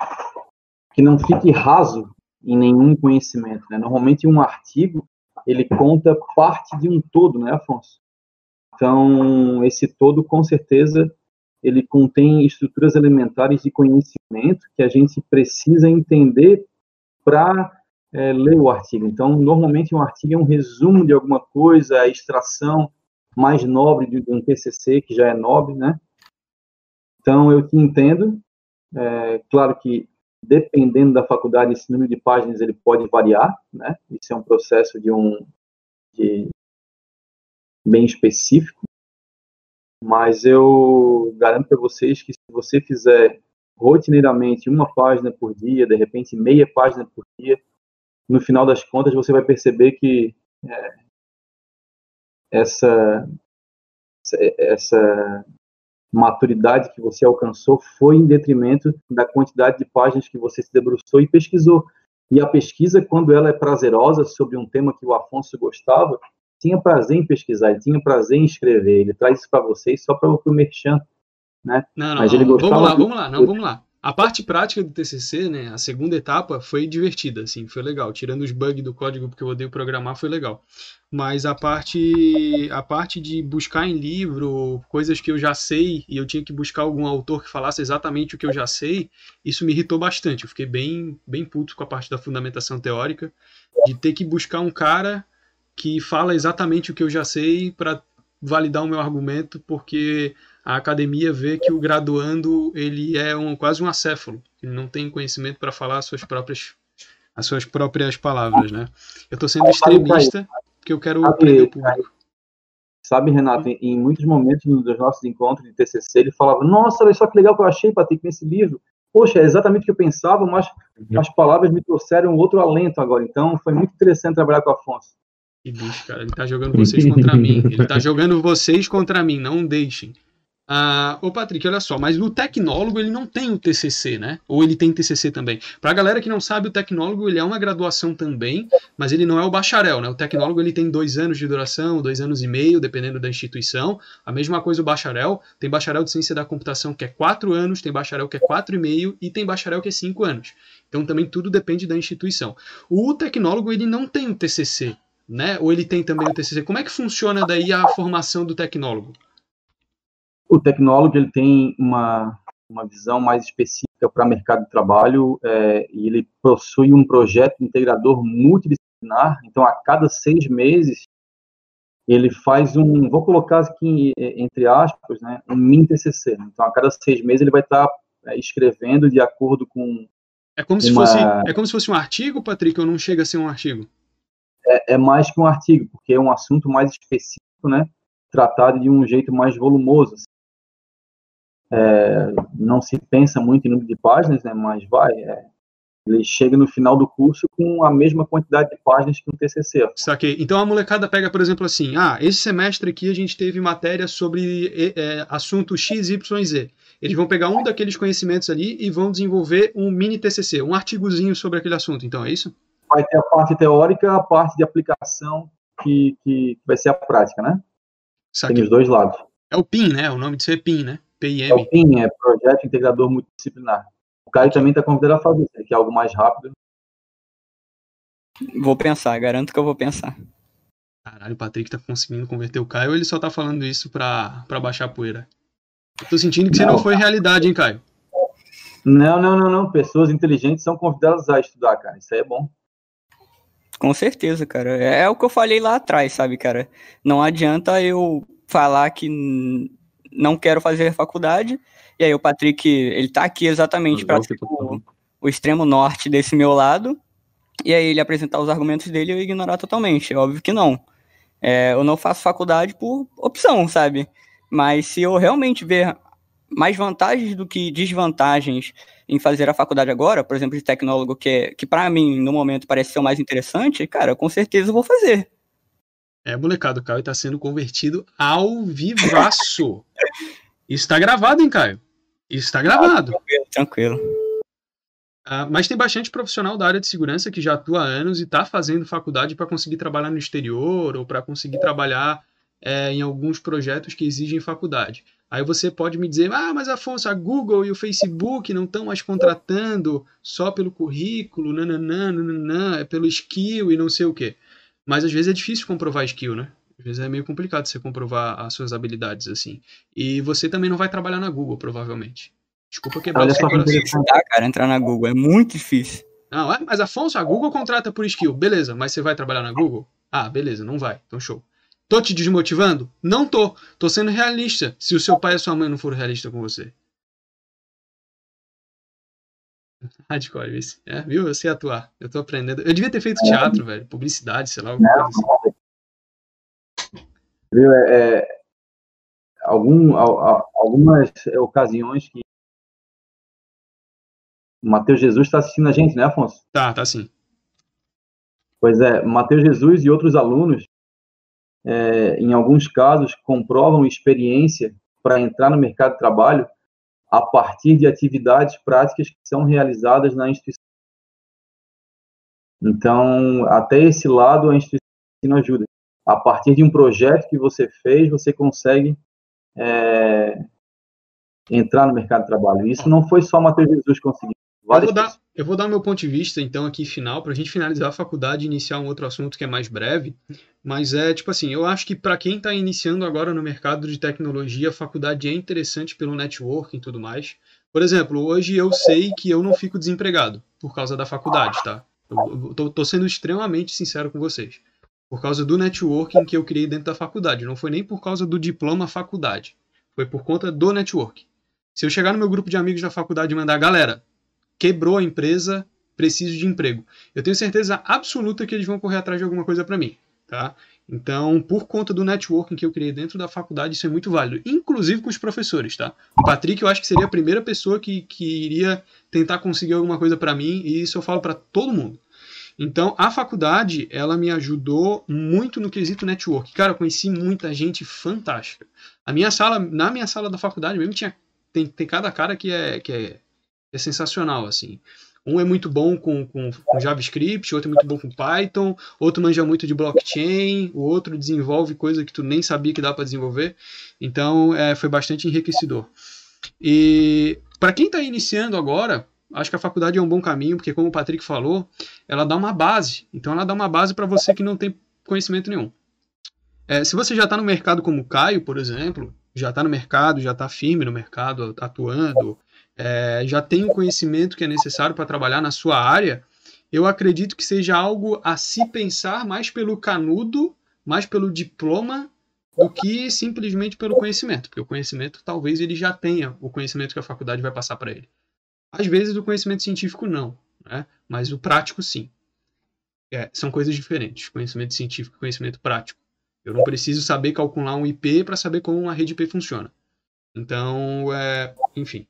que não fique raso em nenhum conhecimento. Né? Normalmente um artigo ele conta parte de um todo, né, Afonso? Então esse todo com certeza ele contém estruturas elementares de conhecimento que a gente precisa entender para é, ler o artigo. Então normalmente um artigo é um resumo de alguma coisa, a extração mais nobre de um TCC que já é nobre, né? Então eu te entendo. É, claro que dependendo da faculdade, esse número de páginas ele pode variar, né? Isso é um processo de um de bem específico, mas eu garanto para vocês que se você fizer rotineiramente uma página por dia, de repente meia página por dia, no final das contas você vai perceber que é, essa essa maturidade que você alcançou foi em detrimento da quantidade de páginas que você se debruçou e pesquisou. E a pesquisa, quando ela é prazerosa sobre um tema que o Afonso gostava, tinha prazer em pesquisar, ele tinha prazer em escrever. Ele traz isso para vocês só para o merchan, né? Não, não, Mas não. ele gostava Vamos lá, vamos lá, não, vamos lá. A parte prática do TCC, né, a segunda etapa foi divertida, assim, foi legal. Tirando os bugs do código, porque eu odeio programar, foi legal. Mas a parte, a parte de buscar em livro coisas que eu já sei e eu tinha que buscar algum autor que falasse exatamente o que eu já sei, isso me irritou bastante. Eu fiquei bem, bem puto com a parte da fundamentação teórica, de ter que buscar um cara que fala exatamente o que eu já sei para validar o meu argumento, porque a academia vê que o graduando ele é um, quase um acéfalo, ele não tem conhecimento para falar as suas próprias as suas próprias palavras, né? Eu estou sendo extremista porque eu quero aprender o público. Sabe, Renato, em, em, muitos momentos dos nossos encontros de TCC, ele falava: Nossa, olha só que legal que eu achei, Patrick, nesse livro. Poxa, é exatamente o que eu pensava, mas uhum. as palavras me trouxeram outro alento agora. Então, foi muito interessante trabalhar com o Afonso. Que bicho, cara. Ele tá jogando vocês contra mim. Ele tá jogando vocês contra mim. Não deixem. Ah, ô Patrick, olha só, mas o tecnólogo ele não tem o TCC, né? Ou ele tem TCC também. Para a galera que não sabe, o tecnólogo ele é uma graduação também, mas ele não é o bacharel, né? O tecnólogo ele tem dois anos de duração, dois anos e meio, dependendo da instituição. A mesma coisa o bacharel. Tem bacharel de ciência da computação que é quatro anos, tem bacharel que é quatro e meio e tem bacharel que é cinco anos. Então também tudo depende da instituição. O tecnólogo ele não tem o TCC, né? Ou ele tem também o TCC. Como é que funciona daí a formação do tecnólogo? O tecnólogo ele tem uma, uma visão mais específica para o mercado de trabalho é, e ele possui um projeto integrador multidisciplinar. Então, a cada seis meses, ele faz um, vou colocar aqui entre aspas, né, um mini TCC. Então, a cada seis meses ele vai estar é, escrevendo de acordo com é como se uma... fosse é como se fosse um artigo, Patrick, ou não chega a ser um artigo? É, é mais que um artigo, porque é um assunto mais específico, né? Tratado de um jeito mais volumoso. É, não se pensa muito em número de páginas, né, mas vai. É, ele chega no final do curso com a mesma quantidade de páginas que um TCC. Saquei. Então a molecada pega, por exemplo, assim: ah, esse semestre aqui a gente teve matéria sobre é, assunto X, Y, Z. Eles vão pegar um daqueles conhecimentos ali e vão desenvolver um mini TCC, um artigozinho sobre aquele assunto. Então é isso? Vai ter a parte teórica, a parte de aplicação que, que vai ser a prática, né? Saquei. Tem os dois lados. É o PIN, né? O nome disso é PIN, né? PIM. É o é Projeto Integrador Multidisciplinar. O Caio também está convidado a fazer, se ele quer algo mais rápido. Vou pensar, garanto que eu vou pensar. Caralho, o Patrick tá conseguindo converter o Caio ou ele só tá falando isso pra, pra baixar a poeira? Eu tô sentindo que não. você não foi realidade, hein, Caio? Não, não, não, não. Pessoas inteligentes são convidadas a estudar, cara. Isso aí é bom. Com certeza, cara. É, é o que eu falei lá atrás, sabe, cara? Não adianta eu falar que não quero fazer faculdade. E aí o Patrick, ele tá aqui exatamente para ser o, o, extremo norte desse meu lado. E aí ele apresentar os argumentos dele e eu ignorar totalmente. É óbvio que não. É, eu não faço faculdade por opção, sabe? Mas se eu realmente ver mais vantagens do que desvantagens em fazer a faculdade agora, por exemplo, de tecnólogo, que, é, que para mim, no momento, parece ser o mais interessante, cara, com certeza eu vou fazer. É, molecado, o Caio está sendo convertido ao vivaço. Isso está gravado, hein, Caio? Isso está gravado. Ah, tranquilo, tranquilo. Ah, mas tem bastante profissional da área de segurança que já atua há anos e está fazendo faculdade para conseguir trabalhar no exterior ou para conseguir trabalhar é, em alguns projetos que exigem faculdade. Aí você pode me dizer, ah, mas Afonso, a Google e o Facebook não estão mais contratando só pelo currículo, nananã, nananã, é pelo skill e não sei o quê. Mas às vezes é difícil comprovar skill, né? Às vezes é meio complicado você comprovar as suas habilidades assim. E você também não vai trabalhar na Google, provavelmente. Desculpa quebrar o seu coração. Dá, cara, entrar na Google é muito difícil. Não, é, mas Afonso, a Google contrata por skill. Beleza, mas você vai trabalhar na Google? Ah, beleza, não vai. Então show. Tô te desmotivando? Não tô. Tô sendo realista. Se o seu pai e a sua mãe não foram realistas com você. Hardcore, vice. É, viu? Eu sei atuar. Eu tô aprendendo. Eu devia ter feito teatro, velho. Publicidade, sei lá, alguma coisa assim. Viu? É, é, algum, algumas ocasiões que Mateus Jesus está assistindo a gente, né, Afonso? Tá, tá sim. Pois é, Mateus Jesus e outros alunos, é, em alguns casos, comprovam experiência para entrar no mercado de trabalho a partir de atividades práticas que são realizadas na instituição. Então, até esse lado, a instituição ajuda. A partir de um projeto que você fez, você consegue é, entrar no mercado de trabalho. Isso não foi só Matheus Jesus conseguir. Eu vou, dar, eu vou dar meu ponto de vista, então, aqui final, para a gente finalizar a faculdade e iniciar um outro assunto que é mais breve. Mas é tipo assim: eu acho que para quem está iniciando agora no mercado de tecnologia, a faculdade é interessante pelo networking e tudo mais. Por exemplo, hoje eu sei que eu não fico desempregado por causa da faculdade, tá? Eu, eu tô, tô sendo extremamente sincero com vocês. Por causa do networking que eu criei dentro da faculdade. Não foi nem por causa do diploma faculdade. Foi por conta do network. Se eu chegar no meu grupo de amigos da faculdade e mandar, galera, quebrou a empresa, preciso de emprego. Eu tenho certeza absoluta que eles vão correr atrás de alguma coisa para mim, tá? Então, por conta do networking que eu criei dentro da faculdade, isso é muito válido, inclusive com os professores, tá? O Patrick, eu acho que seria a primeira pessoa que, que iria tentar conseguir alguma coisa para mim, e isso eu falo para todo mundo. Então, a faculdade, ela me ajudou muito no quesito network. Cara, eu conheci muita gente fantástica. A minha sala, na minha sala da faculdade mesmo, tinha, tem, tem cada cara que é, que é, é sensacional, assim. Um é muito bom com, com, com, JavaScript, outro é muito bom com Python, outro manja muito de blockchain, o outro desenvolve coisa que tu nem sabia que dá para desenvolver. Então, é, foi bastante enriquecedor. E para quem está iniciando agora, acho que a faculdade é um bom caminho, porque como o Patrick falou, ela dá uma base. Então, ela dá uma base para você que não tem conhecimento nenhum. É, se você já está no mercado como o Caio, por exemplo, já está no mercado, já está firme no mercado, atuando, é, já tem o conhecimento que é necessário para trabalhar na sua área, eu acredito que seja algo a se pensar mais pelo canudo, mais pelo diploma, do que simplesmente pelo conhecimento, porque o conhecimento talvez ele já tenha o conhecimento que a faculdade vai passar para ele. Às vezes o conhecimento científico não, né? mas o prático sim. É, são coisas diferentes, conhecimento científico e conhecimento prático. Eu não preciso saber calcular um IP para saber como uma rede IP funciona. Então, é, enfim,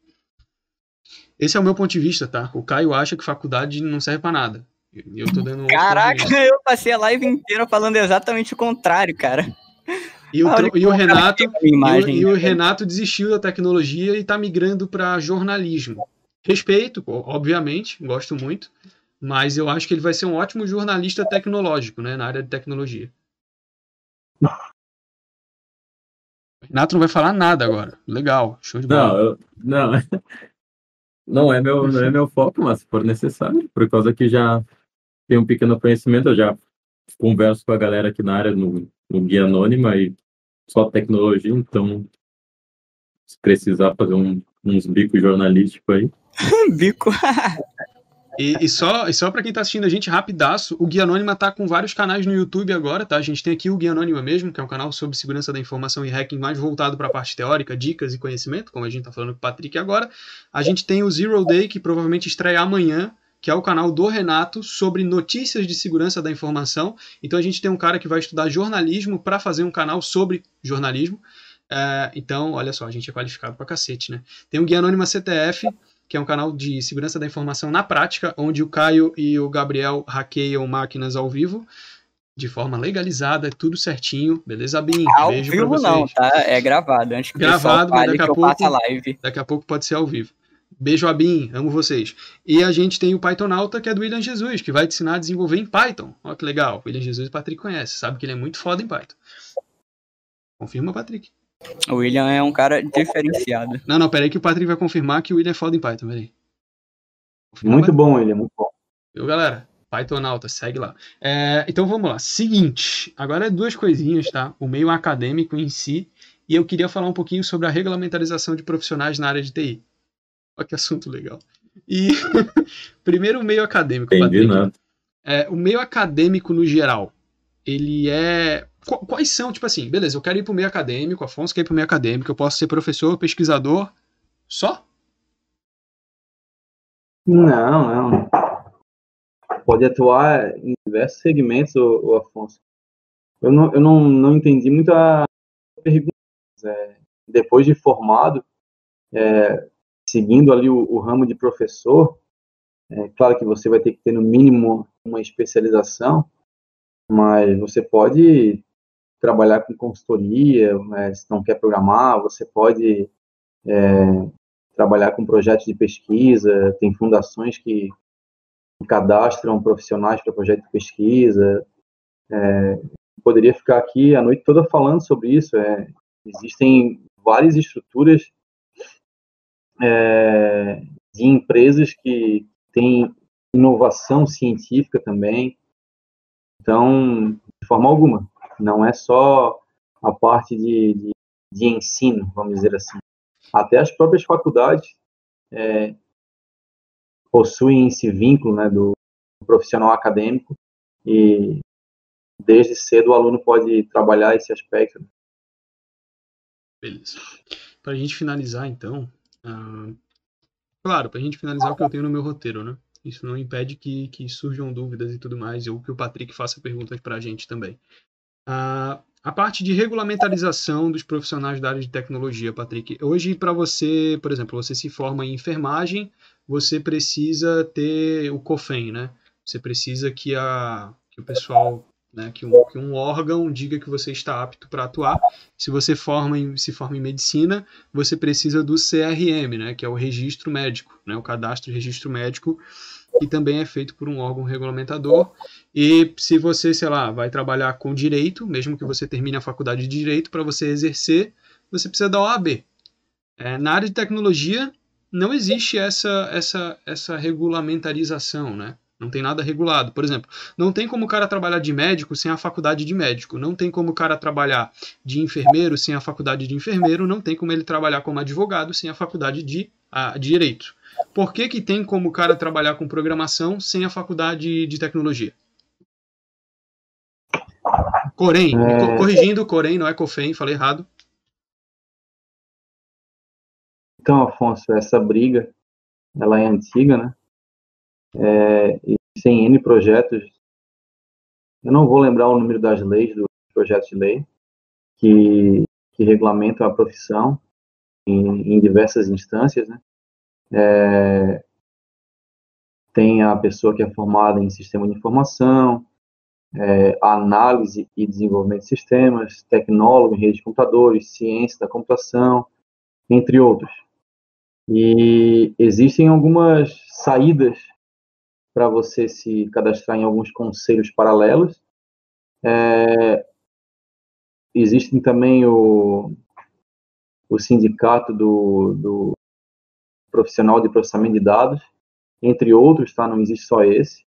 esse é o meu ponto de vista, tá? O Caio acha que faculdade não serve para nada. Eu tô dando Caraca, eu passei a live inteira falando exatamente o contrário, cara. E o, e o Renato, imagem, e, o, e o Renato desistiu da tecnologia e está migrando para jornalismo. Respeito, obviamente, gosto muito, mas eu acho que ele vai ser um ótimo jornalista tecnológico, né, na área de tecnologia. Renato não vai falar nada agora. Legal, show de bola. Não, eu, não. Não é meu, não é meu foco, mas se for necessário, por causa que já tenho um pequeno conhecimento, eu já converso com a galera aqui na área no, no Guia Anônima e só tecnologia, então se precisar fazer um, uns bicos jornalísticos aí. Bico. E, e, só, e só para quem tá assistindo a gente, rapidaço, o Guia Anônima tá com vários canais no YouTube agora, tá? A gente tem aqui o Guia Anônima mesmo, que é um canal sobre segurança da informação e hacking mais voltado para a parte teórica, dicas e conhecimento, como a gente tá falando com o Patrick agora. A gente tem o Zero Day, que provavelmente estreia amanhã, que é o canal do Renato sobre notícias de segurança da informação. Então a gente tem um cara que vai estudar jornalismo para fazer um canal sobre jornalismo. É, então, olha só, a gente é qualificado pra cacete, né? Tem o Guia Anônima CTF, que é um canal de segurança da informação na prática, onde o Caio e o Gabriel hackeiam máquinas ao vivo de forma legalizada, tudo certinho, beleza, Bin? Ao Beijo vivo pra vocês. não, tá? É gravado. Antes que gravado, mas daqui a pouco, live. daqui a pouco pode ser ao vivo. Beijo, Abin, amo vocês. E a gente tem o Pythonauta, que é do William Jesus, que vai te ensinar a desenvolver em Python. Olha que legal. O William Jesus o Patrick conhece, sabe que ele é muito foda em Python. Confirma, Patrick. O William é um cara diferenciado. Não, não, peraí que o Patrick vai confirmar que o William é foda em Python, peraí. Confirma, muito bom, William, muito bom. Viu, galera? Python alta, segue lá. É, então vamos lá. Seguinte, agora é duas coisinhas, tá? O meio acadêmico em si, e eu queria falar um pouquinho sobre a regulamentarização de profissionais na área de TI. Olha que assunto legal. E primeiro o meio acadêmico, Entendi, Patrick. É, o meio acadêmico no geral, ele é quais são, tipo assim, beleza, eu quero ir pro meio acadêmico, Afonso quer ir pro meio acadêmico, eu posso ser professor, pesquisador, só? Não, não. Pode atuar em diversos segmentos, o, o Afonso. Eu não, eu não, não entendi muita pergunta. É, depois de formado, é, seguindo ali o, o, ramo de professor, é claro que você vai ter que ter no mínimo uma especialização, mas você pode trabalhar com consultoria, né, se não quer programar, você pode é, trabalhar com projetos de pesquisa, tem fundações que cadastram profissionais para projetos de pesquisa. É, poderia ficar aqui a noite toda falando sobre isso. É, existem várias estruturas é, de empresas que têm inovação científica também. Então, de forma alguma, não é só a parte de, de, de ensino, vamos dizer assim. Até as próprias faculdades é, possuem esse vínculo né, do profissional acadêmico e desde cedo o aluno pode trabalhar esse aspecto. Beleza. Para a gente finalizar, então, uh, claro, para a gente finalizar o que eu tenho no meu roteiro, né? Isso não impede que, que surjam dúvidas e tudo mais, ou que o Patrick faça perguntas para a gente também. Uh, a parte de regulamentarização dos profissionais da área de tecnologia, Patrick. Hoje, para você, por exemplo, você se forma em enfermagem, você precisa ter o COFEN, né? Você precisa que, a, que o pessoal né, que, um, que, um, órgão diga que você está apto para atuar. Se você forma em, se forma em medicina, você precisa do CRM, né, que é o registro médico, né, o cadastro de registro médico, que também é feito por um órgão regulamentador. E se você, sei lá, vai trabalhar com direito, mesmo que você termine a faculdade de direito, para você exercer, você precisa da OAB. É, na área de tecnologia, não existe essa, essa, essa regulamentarização, né? Não tem nada regulado. Por exemplo, não tem como o cara trabalhar de médico sem a faculdade de médico. Não tem como o cara trabalhar de enfermeiro sem a faculdade de enfermeiro. Não tem como ele trabalhar como advogado sem a faculdade de, a, de direito. Por que, que tem como o cara trabalhar com programação sem a faculdade de tecnologia? Corém, é... corrigindo, Corém, não é COFEM, falei errado. Então, Afonso, essa briga, ela é antiga, né? é, existem N projetos, eu não vou lembrar o número das leis, dos projetos de lei, que, que regulamentam a profissão em, em diversas instâncias, né? É, tem a pessoa que é formada em sistema de informação, é, análise e desenvolvimento de sistemas, tecnólogo em rede de computadores, ciência da computação, entre outros. E existem algumas saídas para você se cadastrar em alguns conselhos paralelos. É, existem também o, o sindicato do, do profissional de processamento de dados, entre outros, tá? Não existe só esse.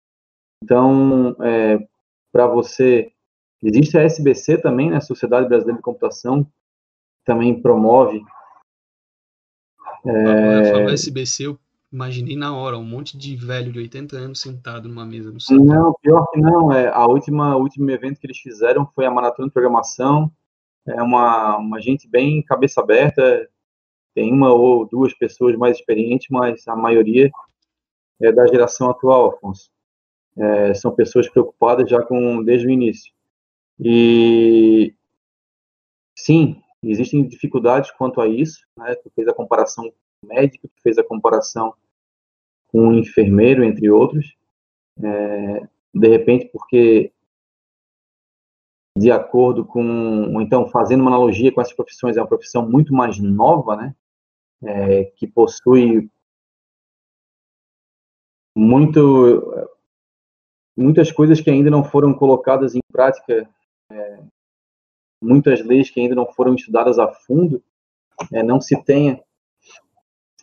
Então, é, para você, existe a SBC também, né? Sociedade Brasileira de Computação, também promove. É... Falou SBC, eu Imaginei na hora, um monte de velho de 80 anos sentado numa mesa no centro. Não, pior que não. É, a última, o último evento que eles fizeram foi a Maratona de Programação. É uma, uma gente bem cabeça aberta. Tem uma ou duas pessoas mais experientes, mas a maioria é da geração atual, Afonso. É, são pessoas preocupadas já com desde o início. E sim, existem dificuldades quanto a isso. Né? Tu fez a comparação médico que fez a comparação com um enfermeiro, entre outros. É, de repente, porque de acordo com, então fazendo uma analogia com essas profissões, é uma profissão muito mais nova, né? É, que possui muito muitas coisas que ainda não foram colocadas em prática, é, muitas leis que ainda não foram estudadas a fundo, é, não se tenha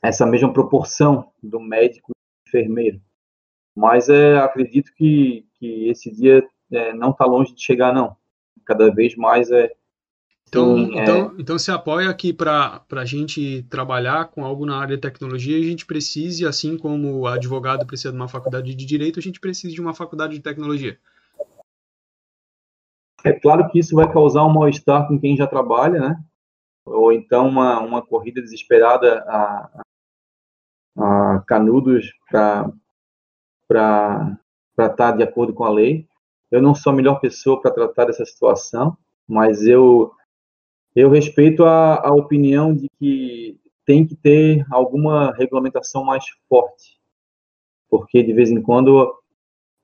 essa mesma proporção do médico e enfermeiro. Mas é, acredito que, que esse dia é, não está longe de chegar, não. Cada vez mais é. Então, sim, então, é... então se apoia que para a gente trabalhar com algo na área de tecnologia, a gente precise, assim como o advogado precisa de uma faculdade de direito, a gente precisa de uma faculdade de tecnologia. É claro que isso vai causar um mal-estar com quem já trabalha, né? Ou então uma, uma corrida desesperada a, a canudos para estar de acordo com a lei. Eu não sou a melhor pessoa para tratar dessa situação, mas eu, eu respeito a, a opinião de que tem que ter alguma regulamentação mais forte, porque de vez em quando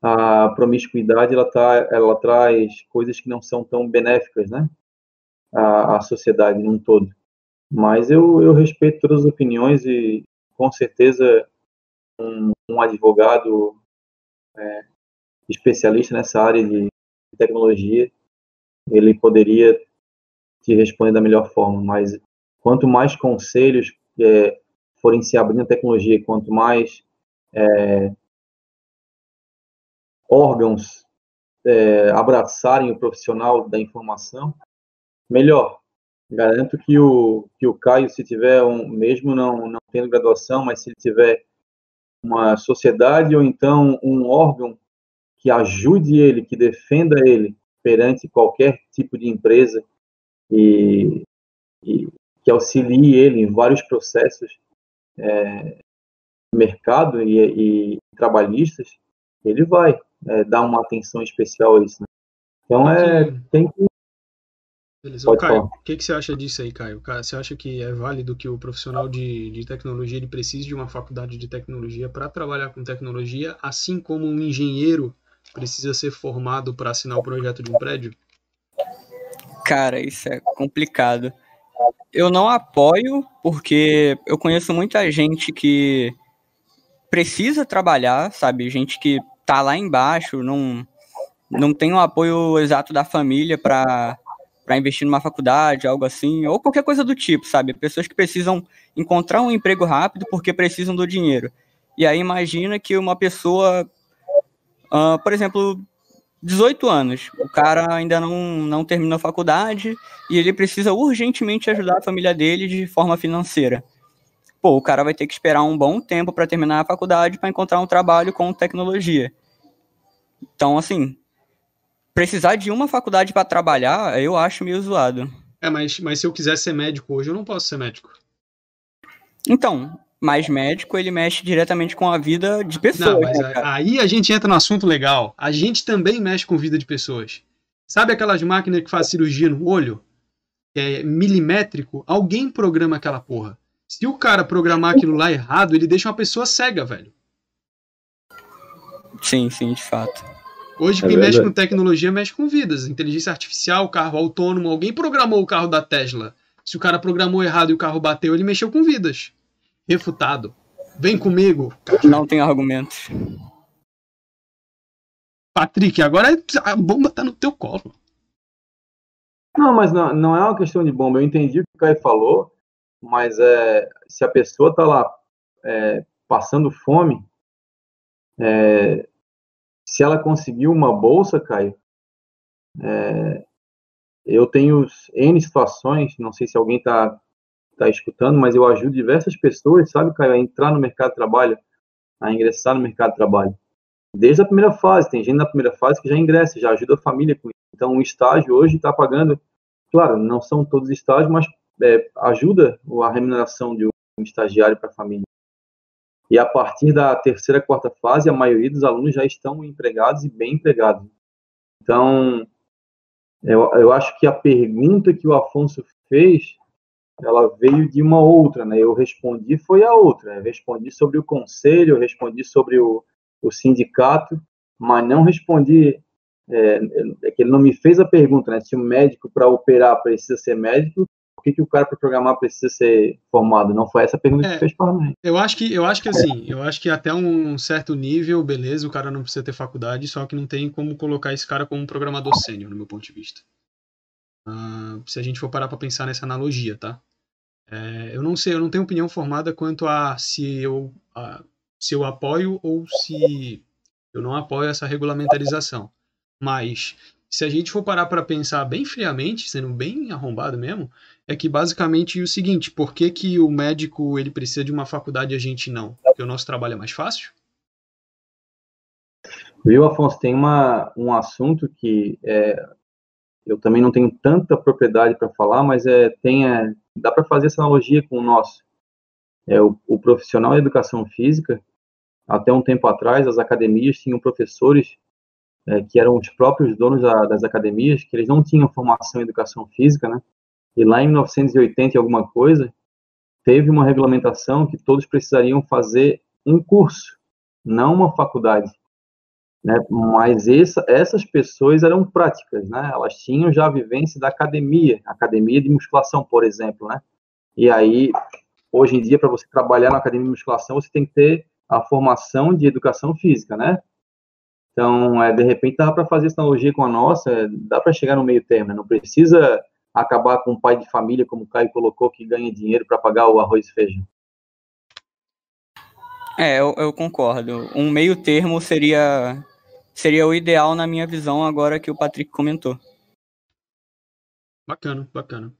a promiscuidade ela, tá, ela traz coisas que não são tão benéficas, né, à, à sociedade num todo. Mas eu, eu respeito todas as opiniões e com certeza um, um advogado é, especialista nessa área de tecnologia, ele poderia te responder da melhor forma, mas quanto mais conselhos é, forem se abrindo a tecnologia, quanto mais é, órgãos é, abraçarem o profissional da informação, melhor. Garanto que o, que o Caio, se tiver um, mesmo não, não tendo graduação, mas se ele tiver uma sociedade ou então um órgão que ajude ele, que defenda ele perante qualquer tipo de empresa e, e que auxilie ele em vários processos é, mercado e, e, trabalhistas, ele vai é, dar uma atenção especial a isso. Né? Então é tem que Beleza. Ô, Caio, o que, que você acha disso aí, Caio? Você acha que é válido que o profissional de, de tecnologia ele precise de uma faculdade de tecnologia para trabalhar com tecnologia, assim como um engenheiro precisa ser formado para assinar o projeto de um prédio? Cara, isso é complicado. Eu não apoio, porque eu conheço muita gente que precisa trabalhar, sabe? Gente que tá lá embaixo, não, não tem o apoio exato da família para para investir numa faculdade, algo assim, ou qualquer coisa do tipo, sabe? Pessoas que precisam encontrar um emprego rápido porque precisam do dinheiro. E aí imagina que uma pessoa, uh, por exemplo, 18 anos, o cara ainda não, não terminou a faculdade e ele precisa urgentemente ajudar a família dele de forma financeira. Pô, o cara vai ter que esperar um bom tempo para terminar a faculdade para encontrar um trabalho com tecnologia. Então, assim, precisar de uma faculdade para trabalhar, eu acho meio zoado. É, mas, mas se eu quiser ser médico hoje, eu não posso ser médico. Então, mas médico, ele mexe diretamente com a vida de pessoas. Não, mas né, aí a gente entra no assunto legal. A gente também mexe com vida de pessoas. Sabe aquelas máquinas que fazem cirurgia no olho? Que é milimétrico? Alguém programa aquela porra. Se o cara programar aquilo lá errado, ele deixa uma pessoa cega, velho. Sim, sim, de fato. Hoje, é quem mexe com tecnologia mexe com vidas. Inteligência artificial, carro autônomo. Alguém programou o carro da Tesla. Se o cara programou errado e o carro bateu, ele mexeu com vidas. Refutado. Vem comigo. Não tem argumentos. Patrick, agora a bomba tá no teu colo. Não, mas não, não é uma questão de bomba. Eu entendi o que o Caio falou, mas é, se a pessoa tá lá é, passando fome, é, se ela conseguiu uma bolsa, Caio, é, eu tenho N situações, não sei se alguém está tá escutando, mas eu ajudo diversas pessoas, sabe, Caio, a entrar no mercado de trabalho, a ingressar no mercado de trabalho. Desde a primeira fase, tem gente na primeira fase que já ingressa, já ajuda a família com isso. Então, um estágio hoje está pagando, claro, não são todos estágios, mas é, ajuda a remuneração de um estagiário para a família. E a partir da terceira, quarta fase, a maioria dos alunos já estão empregados e bem empregados. Então, eu, eu acho que a pergunta que o Afonso fez, ela veio de uma outra, né? Eu respondi foi a outra. Eu respondi sobre o conselho, eu respondi sobre o, o sindicato, mas não respondi é, é que ele não me fez a pergunta, né? Se o médico para operar precisa ser médico, que, que o cara para programar precisa ser formado? Não foi essa a pergunta é, que fez para mim. Eu acho que eu acho que assim, eu acho que até um certo nível, beleza, o cara não precisa ter faculdade, só que não tem como colocar esse cara como um programador sênior, no meu ponto de vista. Uh, se a gente for parar para pensar nessa analogia, tá? É, eu não sei, eu não tenho opinião formada quanto a se eu, a, se eu apoio ou se eu não apoio essa regulamentarização. Mas se a gente for parar para pensar bem friamente, sendo bem arrombado mesmo, é que basicamente é o seguinte, por que, que o médico ele precisa de uma faculdade e a gente não? Porque o nosso trabalho é mais fácil? Viu, Afonso, tem uma, um assunto que é, eu também não tenho tanta propriedade para falar, mas é, tem, é, dá para fazer essa analogia com o nosso. É, o, o profissional de educação física, até um tempo atrás, as academias tinham professores é, que eram os próprios donos da, das academias, que eles não tinham formação em educação física, né? E lá em 1980 e alguma coisa, teve uma regulamentação que todos precisariam fazer um curso, não uma faculdade. Né? Mas essa, essas pessoas eram práticas, né? Elas tinham já a vivência da academia, academia de musculação, por exemplo, né? E aí, hoje em dia, para você trabalhar na academia de musculação, você tem que ter a formação de educação física, né? Então, é, de repente, dá para fazer essa analogia com a nossa, é, dá para chegar no meio termo, né? não precisa acabar com um pai de família, como o Caio colocou, que ganha dinheiro para pagar o arroz e feijão. É, eu, eu, concordo. Um meio termo seria, seria o ideal na minha visão, agora que o Patrick comentou. Bacana, bacana.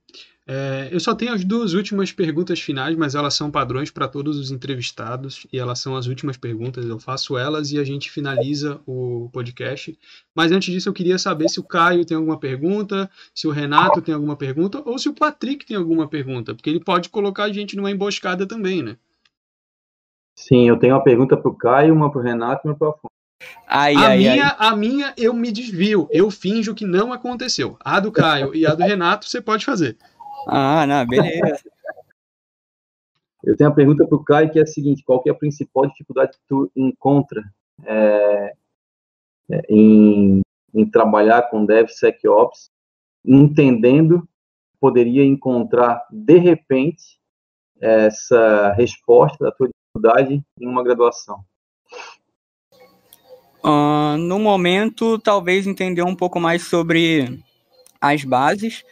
É, eu só tenho as duas últimas perguntas finais, mas elas são padrões para todos os entrevistados e elas são as últimas perguntas. Eu faço elas e a gente finaliza o podcast. Mas antes disso, eu queria saber se o Caio tem alguma pergunta, se o Renato tem alguma pergunta ou se o Patrick tem alguma pergunta, porque ele pode colocar a gente numa emboscada também, né? Sim, eu tenho uma pergunta para o Caio, uma para o Renato e uma para o Afonso. Ai, a, ai, minha, ai. a minha, eu me desvio. Eu finjo que não aconteceu. A do Caio e a do Renato, você pode fazer. Ah, não, beleza. Eu tenho uma pergunta para o Caio que é a seguinte: qual que é a principal dificuldade que tu encontra é, é, em, em, trabalhar com DevSecOps, entendendo que poderia encontrar de repente essa resposta da tua dificuldade em uma graduação? Uh, no momento, talvez entender um pouco mais sobre as bases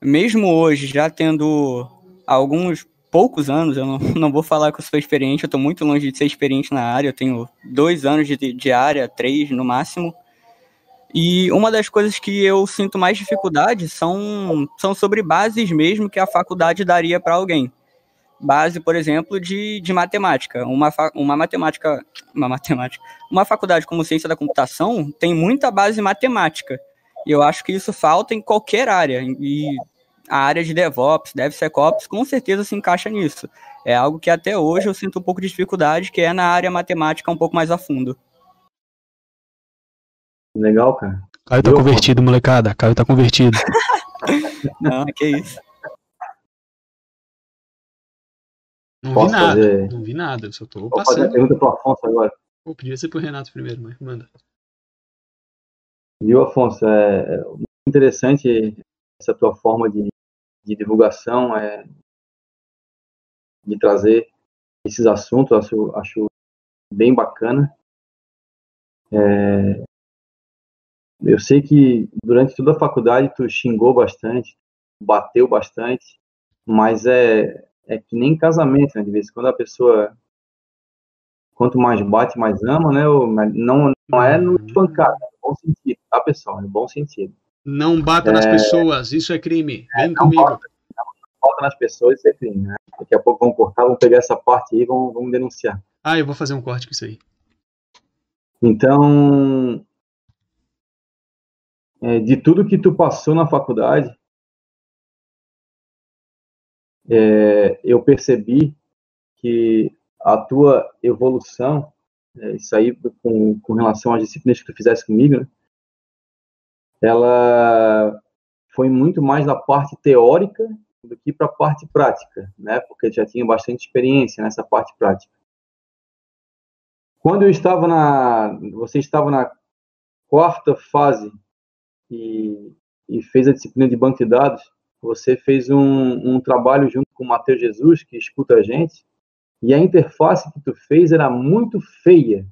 mesmo hoje, já tendo alguns poucos anos, eu não, não vou falar que eu sou experiente, eu estou muito longe de ser experiente na área, eu tenho dois anos de, de área, três no máximo. E uma das coisas que eu sinto mais dificuldade são, são sobre bases mesmo que a faculdade daria para alguém. Base, por exemplo, de, de matemática. Uma, uma matemática. Uma matemática. Uma faculdade como ciência da computação tem muita base matemática. E eu acho que isso falta em qualquer área. E a área de DevOps, DevSecOps, com certeza se encaixa nisso. É algo que até hoje eu sinto um pouco de dificuldade, que é na área matemática um pouco mais a fundo. Legal, cara. Caio tá eu... convertido, molecada. Caio tá convertido. Não, que isso. Não Posso vi nada, fazer... não vi nada, eu só tô Vou passando. fazer a pergunta pro Afonso agora. Pô, podia ser pro Renato primeiro, mas manda. Viu, Afonso? É muito interessante essa tua forma de, de divulgação, é, de trazer esses assuntos, acho, acho bem bacana. É, eu sei que durante toda a faculdade tu xingou bastante, bateu bastante, mas é, é que nem casamento, né? De vez em quando a pessoa, quanto mais bate, mais ama, né? Não, não é no espancado, bom sentido, tá, pessoal? No bom sentido. Não bata é... nas pessoas, isso é crime. Vem é, comigo. Bota, não bata nas pessoas, isso é crime, né? Daqui a pouco vão cortar, vão pegar essa parte aí e vão, vão denunciar. Ah, eu vou fazer um corte com isso aí. Então, é, de tudo que tu passou na faculdade, é, eu percebi que a tua evolução é, isso aí com, com relação às disciplinas que tu fizesse comigo, né? ela foi muito mais da parte teórica do que para a parte prática, né? Porque já tinha bastante experiência nessa parte prática. Quando eu estava na, você estava na quarta fase e, e fez a disciplina de banco de dados, você fez um, um trabalho junto com o Matheus Jesus, que escuta a gente, e a interface que tu fez era muito feia.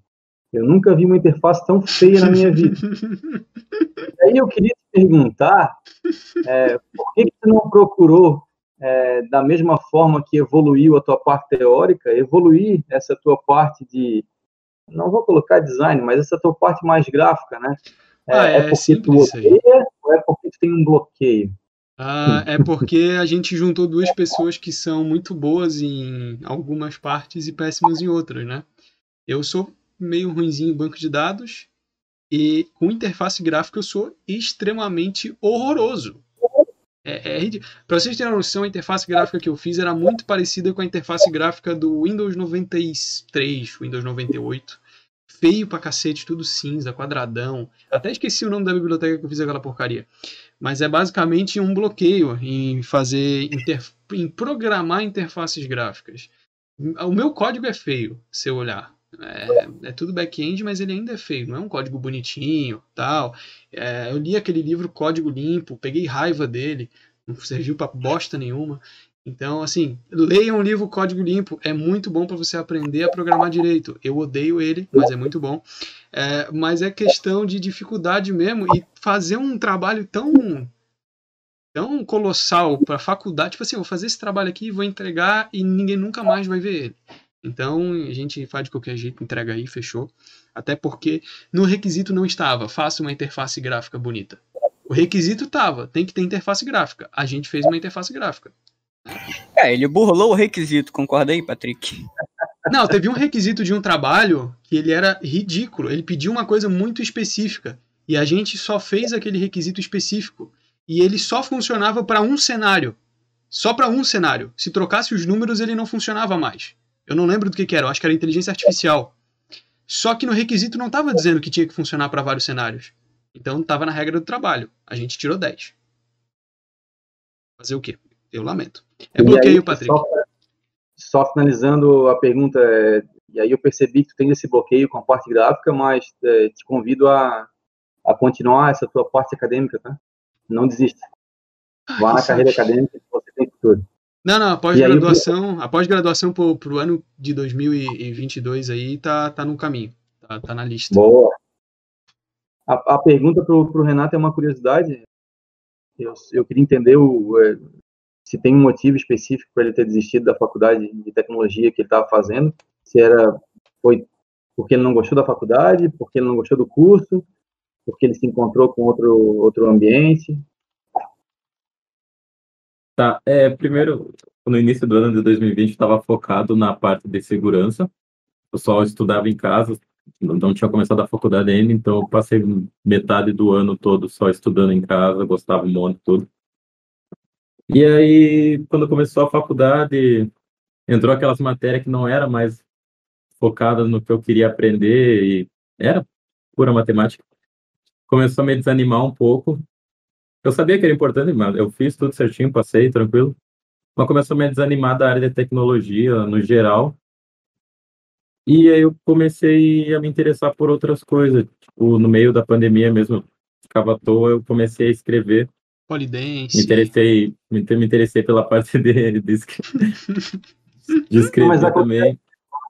Eu nunca vi uma interface tão feia na minha vida. Aí eu queria te perguntar, é, por que, que tu não procurou, é, da mesma forma que evoluiu a tua parte teórica, evoluir essa tua parte de, não vou colocar design, mas essa tua parte mais gráfica, né? É, ah, é, é porque tu odeia ou é porque tu tem um bloqueio? Ah, é porque a gente juntou duas pessoas que são muito boas em algumas partes e péssimas em outras, né? Eu sou meio ruimzinho em banco de dados e com interface gráfica eu sou extremamente horroroso. É, é Para vocês terem uma noção, a interface gráfica que eu fiz era muito parecida com a interface gráfica do Windows 93, Windows 98. Feio pra cacete, tudo cinza, quadradão. Até esqueci o nome da biblioteca que eu fiz aquela porcaria mas é basicamente um bloqueio em fazer em programar interfaces gráficas. O meu código é feio, se eu olhar. É, é tudo back-end, mas ele ainda é feio, não é um código bonitinho, tal. É, eu li aquele livro Código Limpo, peguei raiva dele, não serviu para bosta nenhuma. Então, assim, leia um livro Código Limpo, é muito bom para você aprender a programar direito. Eu odeio ele, mas é muito bom. É, mas é questão de dificuldade mesmo e fazer um trabalho tão tão colossal para faculdade, tipo assim, vou fazer esse trabalho aqui, vou entregar e ninguém nunca mais vai ver ele. Então, a gente faz de qualquer jeito, entrega aí, fechou. Até porque no requisito não estava, faça uma interface gráfica bonita. O requisito tava, tem que ter interface gráfica. A gente fez uma interface gráfica. É, ele burlou o requisito, concorda aí, Patrick? Não, teve um requisito de um trabalho que ele era ridículo. Ele pediu uma coisa muito específica. E a gente só fez aquele requisito específico. E ele só funcionava para um cenário. Só para um cenário. Se trocasse os números, ele não funcionava mais. Eu não lembro do que, que era, eu acho que era inteligência artificial. Só que no requisito não estava dizendo que tinha que funcionar para vários cenários. Então estava na regra do trabalho. A gente tirou 10. Fazer o quê? Eu lamento. É bloqueio, aí, Patrick. Só, só, finalizando a pergunta, é, e aí eu percebi que tu tem esse bloqueio com a parte gráfica, mas é, te convido a, a continuar essa tua parte acadêmica, tá? Não desista. Vá na carreira acadêmica que você tem futuro. Não, não, a pós-graduação, a pós-graduação pro, pro ano de 2022 aí tá, tá no caminho, tá, tá na lista. Boa. A, a pergunta pro, pro Renato é uma curiosidade. Eu, eu queria entender o, é, se tem um motivo específico para ele ter desistido da faculdade de tecnologia que ele estava fazendo. Se era foi porque ele não gostou da faculdade, porque ele não gostou do curso, porque ele se encontrou com outro outro ambiente. Tá, é, primeiro, no início do ano de 2020, estava focado na parte de segurança. Eu só estudava em casa, não tinha começado a faculdade ainda, então eu passei metade do ano todo só estudando em casa, gostava um monte de tudo. E aí, quando começou a faculdade, entrou aquelas matérias que não era mais focada no que eu queria aprender e era pura matemática. Começou a me desanimar um pouco, eu sabia que era importante, mas eu fiz tudo certinho, passei tranquilo. Mas começou a me desanimar da área de tecnologia no geral. E aí eu comecei a me interessar por outras coisas. Tipo, no meio da pandemia mesmo, ficava à toa, eu comecei a escrever. Polidense. Me interessei, me, me interessei pela parte de, de, de escrever Mas também.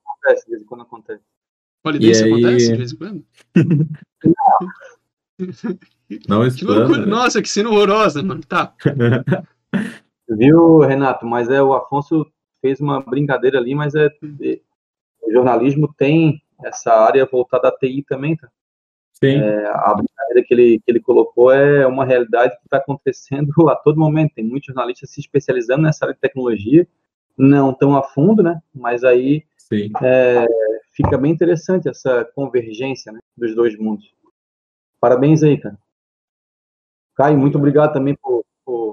Acontece, de vez em quando acontece. Polidense aí... acontece de vez em quando? Não. Que Nossa, que cena horrorosa, mano. Tá. Viu, Renato? Mas é o Afonso fez uma brincadeira ali, mas é, é o jornalismo tem essa área voltada à TI também, tá? Sim. É, a brincadeira que ele, que ele colocou é uma realidade que está acontecendo a todo momento. Tem muitos jornalistas se especializando nessa área de tecnologia, não tão a fundo, né? Mas aí é, fica bem interessante essa convergência né, dos dois mundos. Parabéns aí, cara. Caio, muito obrigado também por.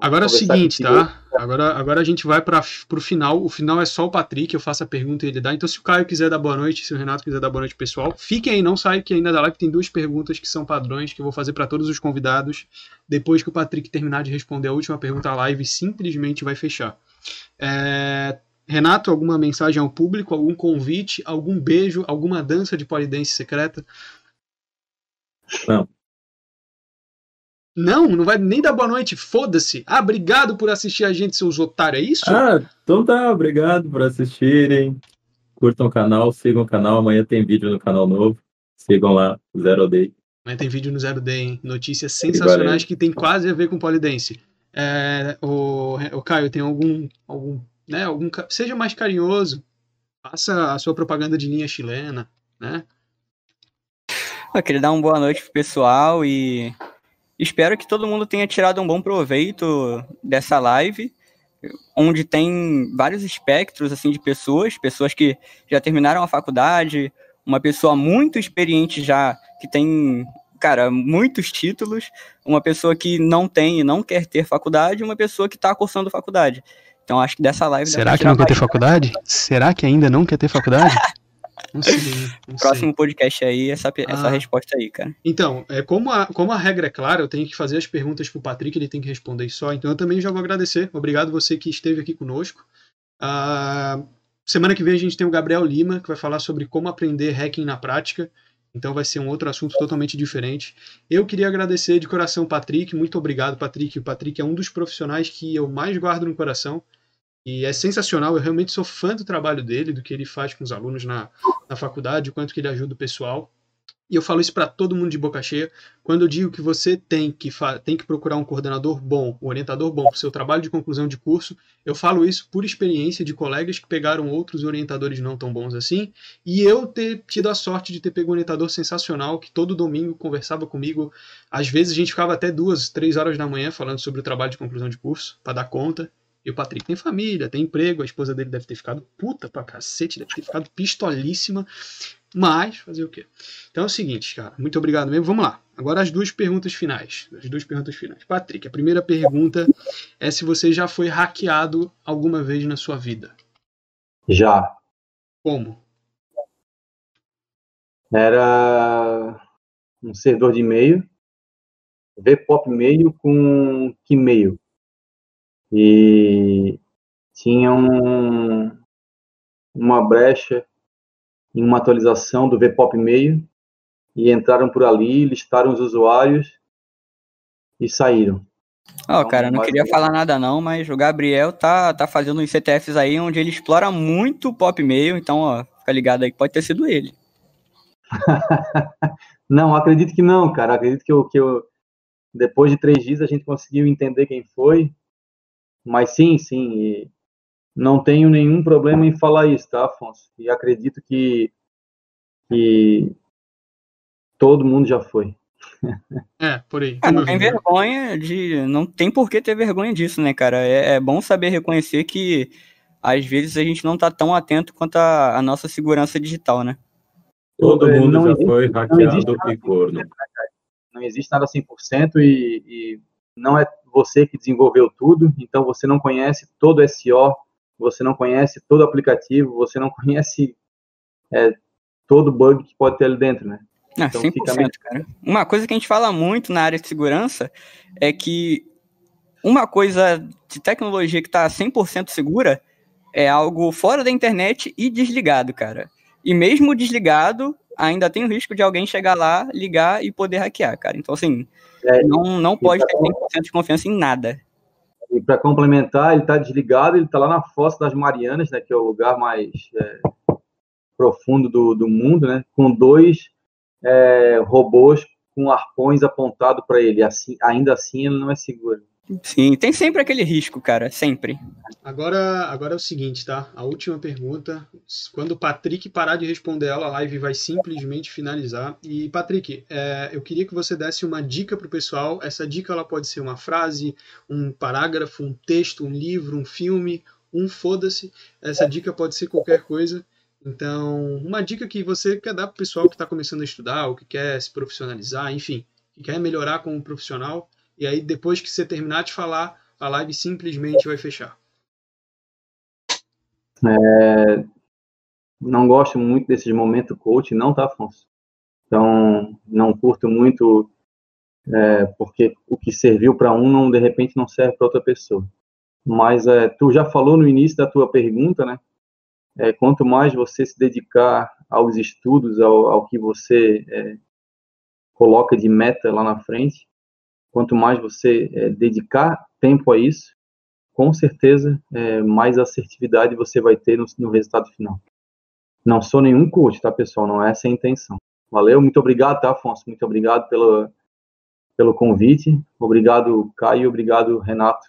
Agora é o seguinte, tá? Agora, agora a gente vai para o final. O final é só o Patrick, eu faço a pergunta e ele dá. Então, se o Caio quiser dar boa noite, se o Renato quiser dar boa noite, pessoal, fiquem aí, não sai que ainda da live tem duas perguntas que são padrões que eu vou fazer para todos os convidados. Depois que o Patrick terminar de responder a última pergunta, a live simplesmente vai fechar. É... Renato, alguma mensagem ao público, algum convite, algum beijo, alguma dança de polidense secreta? Não. Não, não vai nem dar boa noite, foda-se. Ah, obrigado por assistir a gente, seus otários, é isso? Ah, então tá, obrigado por assistirem. Curtam o canal, sigam o canal. Amanhã tem vídeo no canal novo. Sigam lá, Zero Day. Amanhã tem vídeo no Zero Day, hein? Notícias sensacionais que tem quase a ver com polidense. É, o, o Caio, tem algum, algum, né, algum. Seja mais carinhoso. Faça a sua propaganda de linha chilena, né? Eu queria dar uma boa noite pro pessoal e Espero que todo mundo tenha tirado um bom proveito dessa live, onde tem vários espectros assim de pessoas, pessoas que já terminaram a faculdade, uma pessoa muito experiente já que tem, cara, muitos títulos, uma pessoa que não tem e não quer ter faculdade, uma pessoa que está cursando faculdade. Então acho que dessa live Será que não quer ter faculdade? Será que ainda não quer ter faculdade? Não sei, não Próximo sei. podcast aí, essa, essa ah. resposta aí, cara. Então, é, como, a, como a regra é clara, eu tenho que fazer as perguntas pro Patrick, ele tem que responder só. Então eu também já vou agradecer. Obrigado você que esteve aqui conosco. Uh, semana que vem a gente tem o Gabriel Lima, que vai falar sobre como aprender hacking na prática. Então vai ser um outro assunto totalmente diferente. Eu queria agradecer de coração o Patrick. Muito obrigado, Patrick. O Patrick é um dos profissionais que eu mais guardo no coração. E é sensacional, eu realmente sou fã do trabalho dele, do que ele faz com os alunos na, na faculdade, o quanto que ele ajuda o pessoal. e eu falo isso para todo mundo de boca cheia, quando eu digo que você tem que, tem que procurar um coordenador bom, um orientador bom para o seu trabalho de conclusão de curso, eu falo isso por experiência de colegas que pegaram outros orientadores não tão bons assim, e eu ter tido a sorte de ter pego um orientador sensacional que todo domingo conversava comigo. Às vezes a gente ficava até duas, três horas da manhã falando sobre o trabalho de conclusão de curso, para dar conta. E o Patrick tem família, tem emprego, a esposa dele deve ter ficado puta pra cacete, deve ter ficado pistolíssima. Mas, fazer o quê? Então é o seguinte, cara. Muito obrigado mesmo. Vamos lá. Agora as duas perguntas finais. As duas perguntas finais. Patrick, a primeira pergunta é se você já foi hackeado alguma vez na sua vida. Já. Como? Era um servidor de e-mail, vpop e-mail com Keymail. E tinha um, uma brecha em uma atualização do VPOP meio e entraram por ali, listaram os usuários e saíram. Ó, oh, cara, não queria falar nada não, mas o Gabriel tá, tá fazendo uns CTFs aí onde ele explora muito o pop mail, então, ó, fica ligado aí que pode ter sido ele. não, acredito que não, cara. Acredito que eu, que eu, depois de três dias a gente conseguiu entender quem foi. Mas sim, sim, não tenho nenhum problema em falar isso, tá, Afonso? E acredito que, que todo mundo já foi. É, por aí. Ah, não tem vergonha de. Não tem por que ter vergonha disso, né, cara? É, é, bom saber reconhecer que às vezes a gente não tá tão atento quanto a, a nossa segurança digital, né? Todo é, mundo já existe, foi hackeado e corno. Não existe nada 100% e, e não é você que desenvolveu tudo, então você não conhece todo o SEO, você não conhece todo o aplicativo, você não conhece é, todo bug que pode ter ali dentro, né? Ah, então, 100%, meio... cara. Uma coisa que a gente fala muito na área de segurança é que uma coisa de tecnologia que está 100% segura é algo fora da internet e desligado, cara. E mesmo desligado, ainda tem o risco de alguém chegar lá, ligar e poder hackear, cara. Então, assim, é, não, não pode ter 100% de confiança em nada. E para complementar, ele está desligado, ele está lá na Fossa das Marianas, né, que é o lugar mais é, profundo do, do mundo, né, com dois é, robôs com arpões apontados para ele. Assim, ainda assim, ele não é seguro. Sim, tem sempre aquele risco, cara, sempre. Agora, agora é o seguinte, tá? A última pergunta. Quando o Patrick parar de responder ela, a live vai simplesmente finalizar. E, Patrick, é, eu queria que você desse uma dica pro pessoal. Essa dica ela pode ser uma frase, um parágrafo, um texto, um livro, um filme, um foda-se. Essa dica pode ser qualquer coisa. Então, uma dica que você quer dar pro pessoal que está começando a estudar, ou que quer se profissionalizar, enfim, que quer melhorar como profissional e aí, depois que você terminar de falar, a live simplesmente vai fechar. É, não gosto muito desses momentos coach, não, tá, Afonso? Então, não curto muito, é, porque o que serviu para um, não de repente, não serve para outra pessoa. Mas é, tu já falou no início da tua pergunta, né? É, quanto mais você se dedicar aos estudos, ao, ao que você é, coloca de meta lá na frente, quanto mais você é, dedicar tempo a isso, com certeza é, mais assertividade você vai ter no, no, resultado final. Não sou nenhum coach, tá, pessoal? Não é essa a intenção. Valeu, muito obrigado, tá, Afonso? Muito obrigado pelo, pelo convite. Obrigado, Caio. Obrigado, Renato.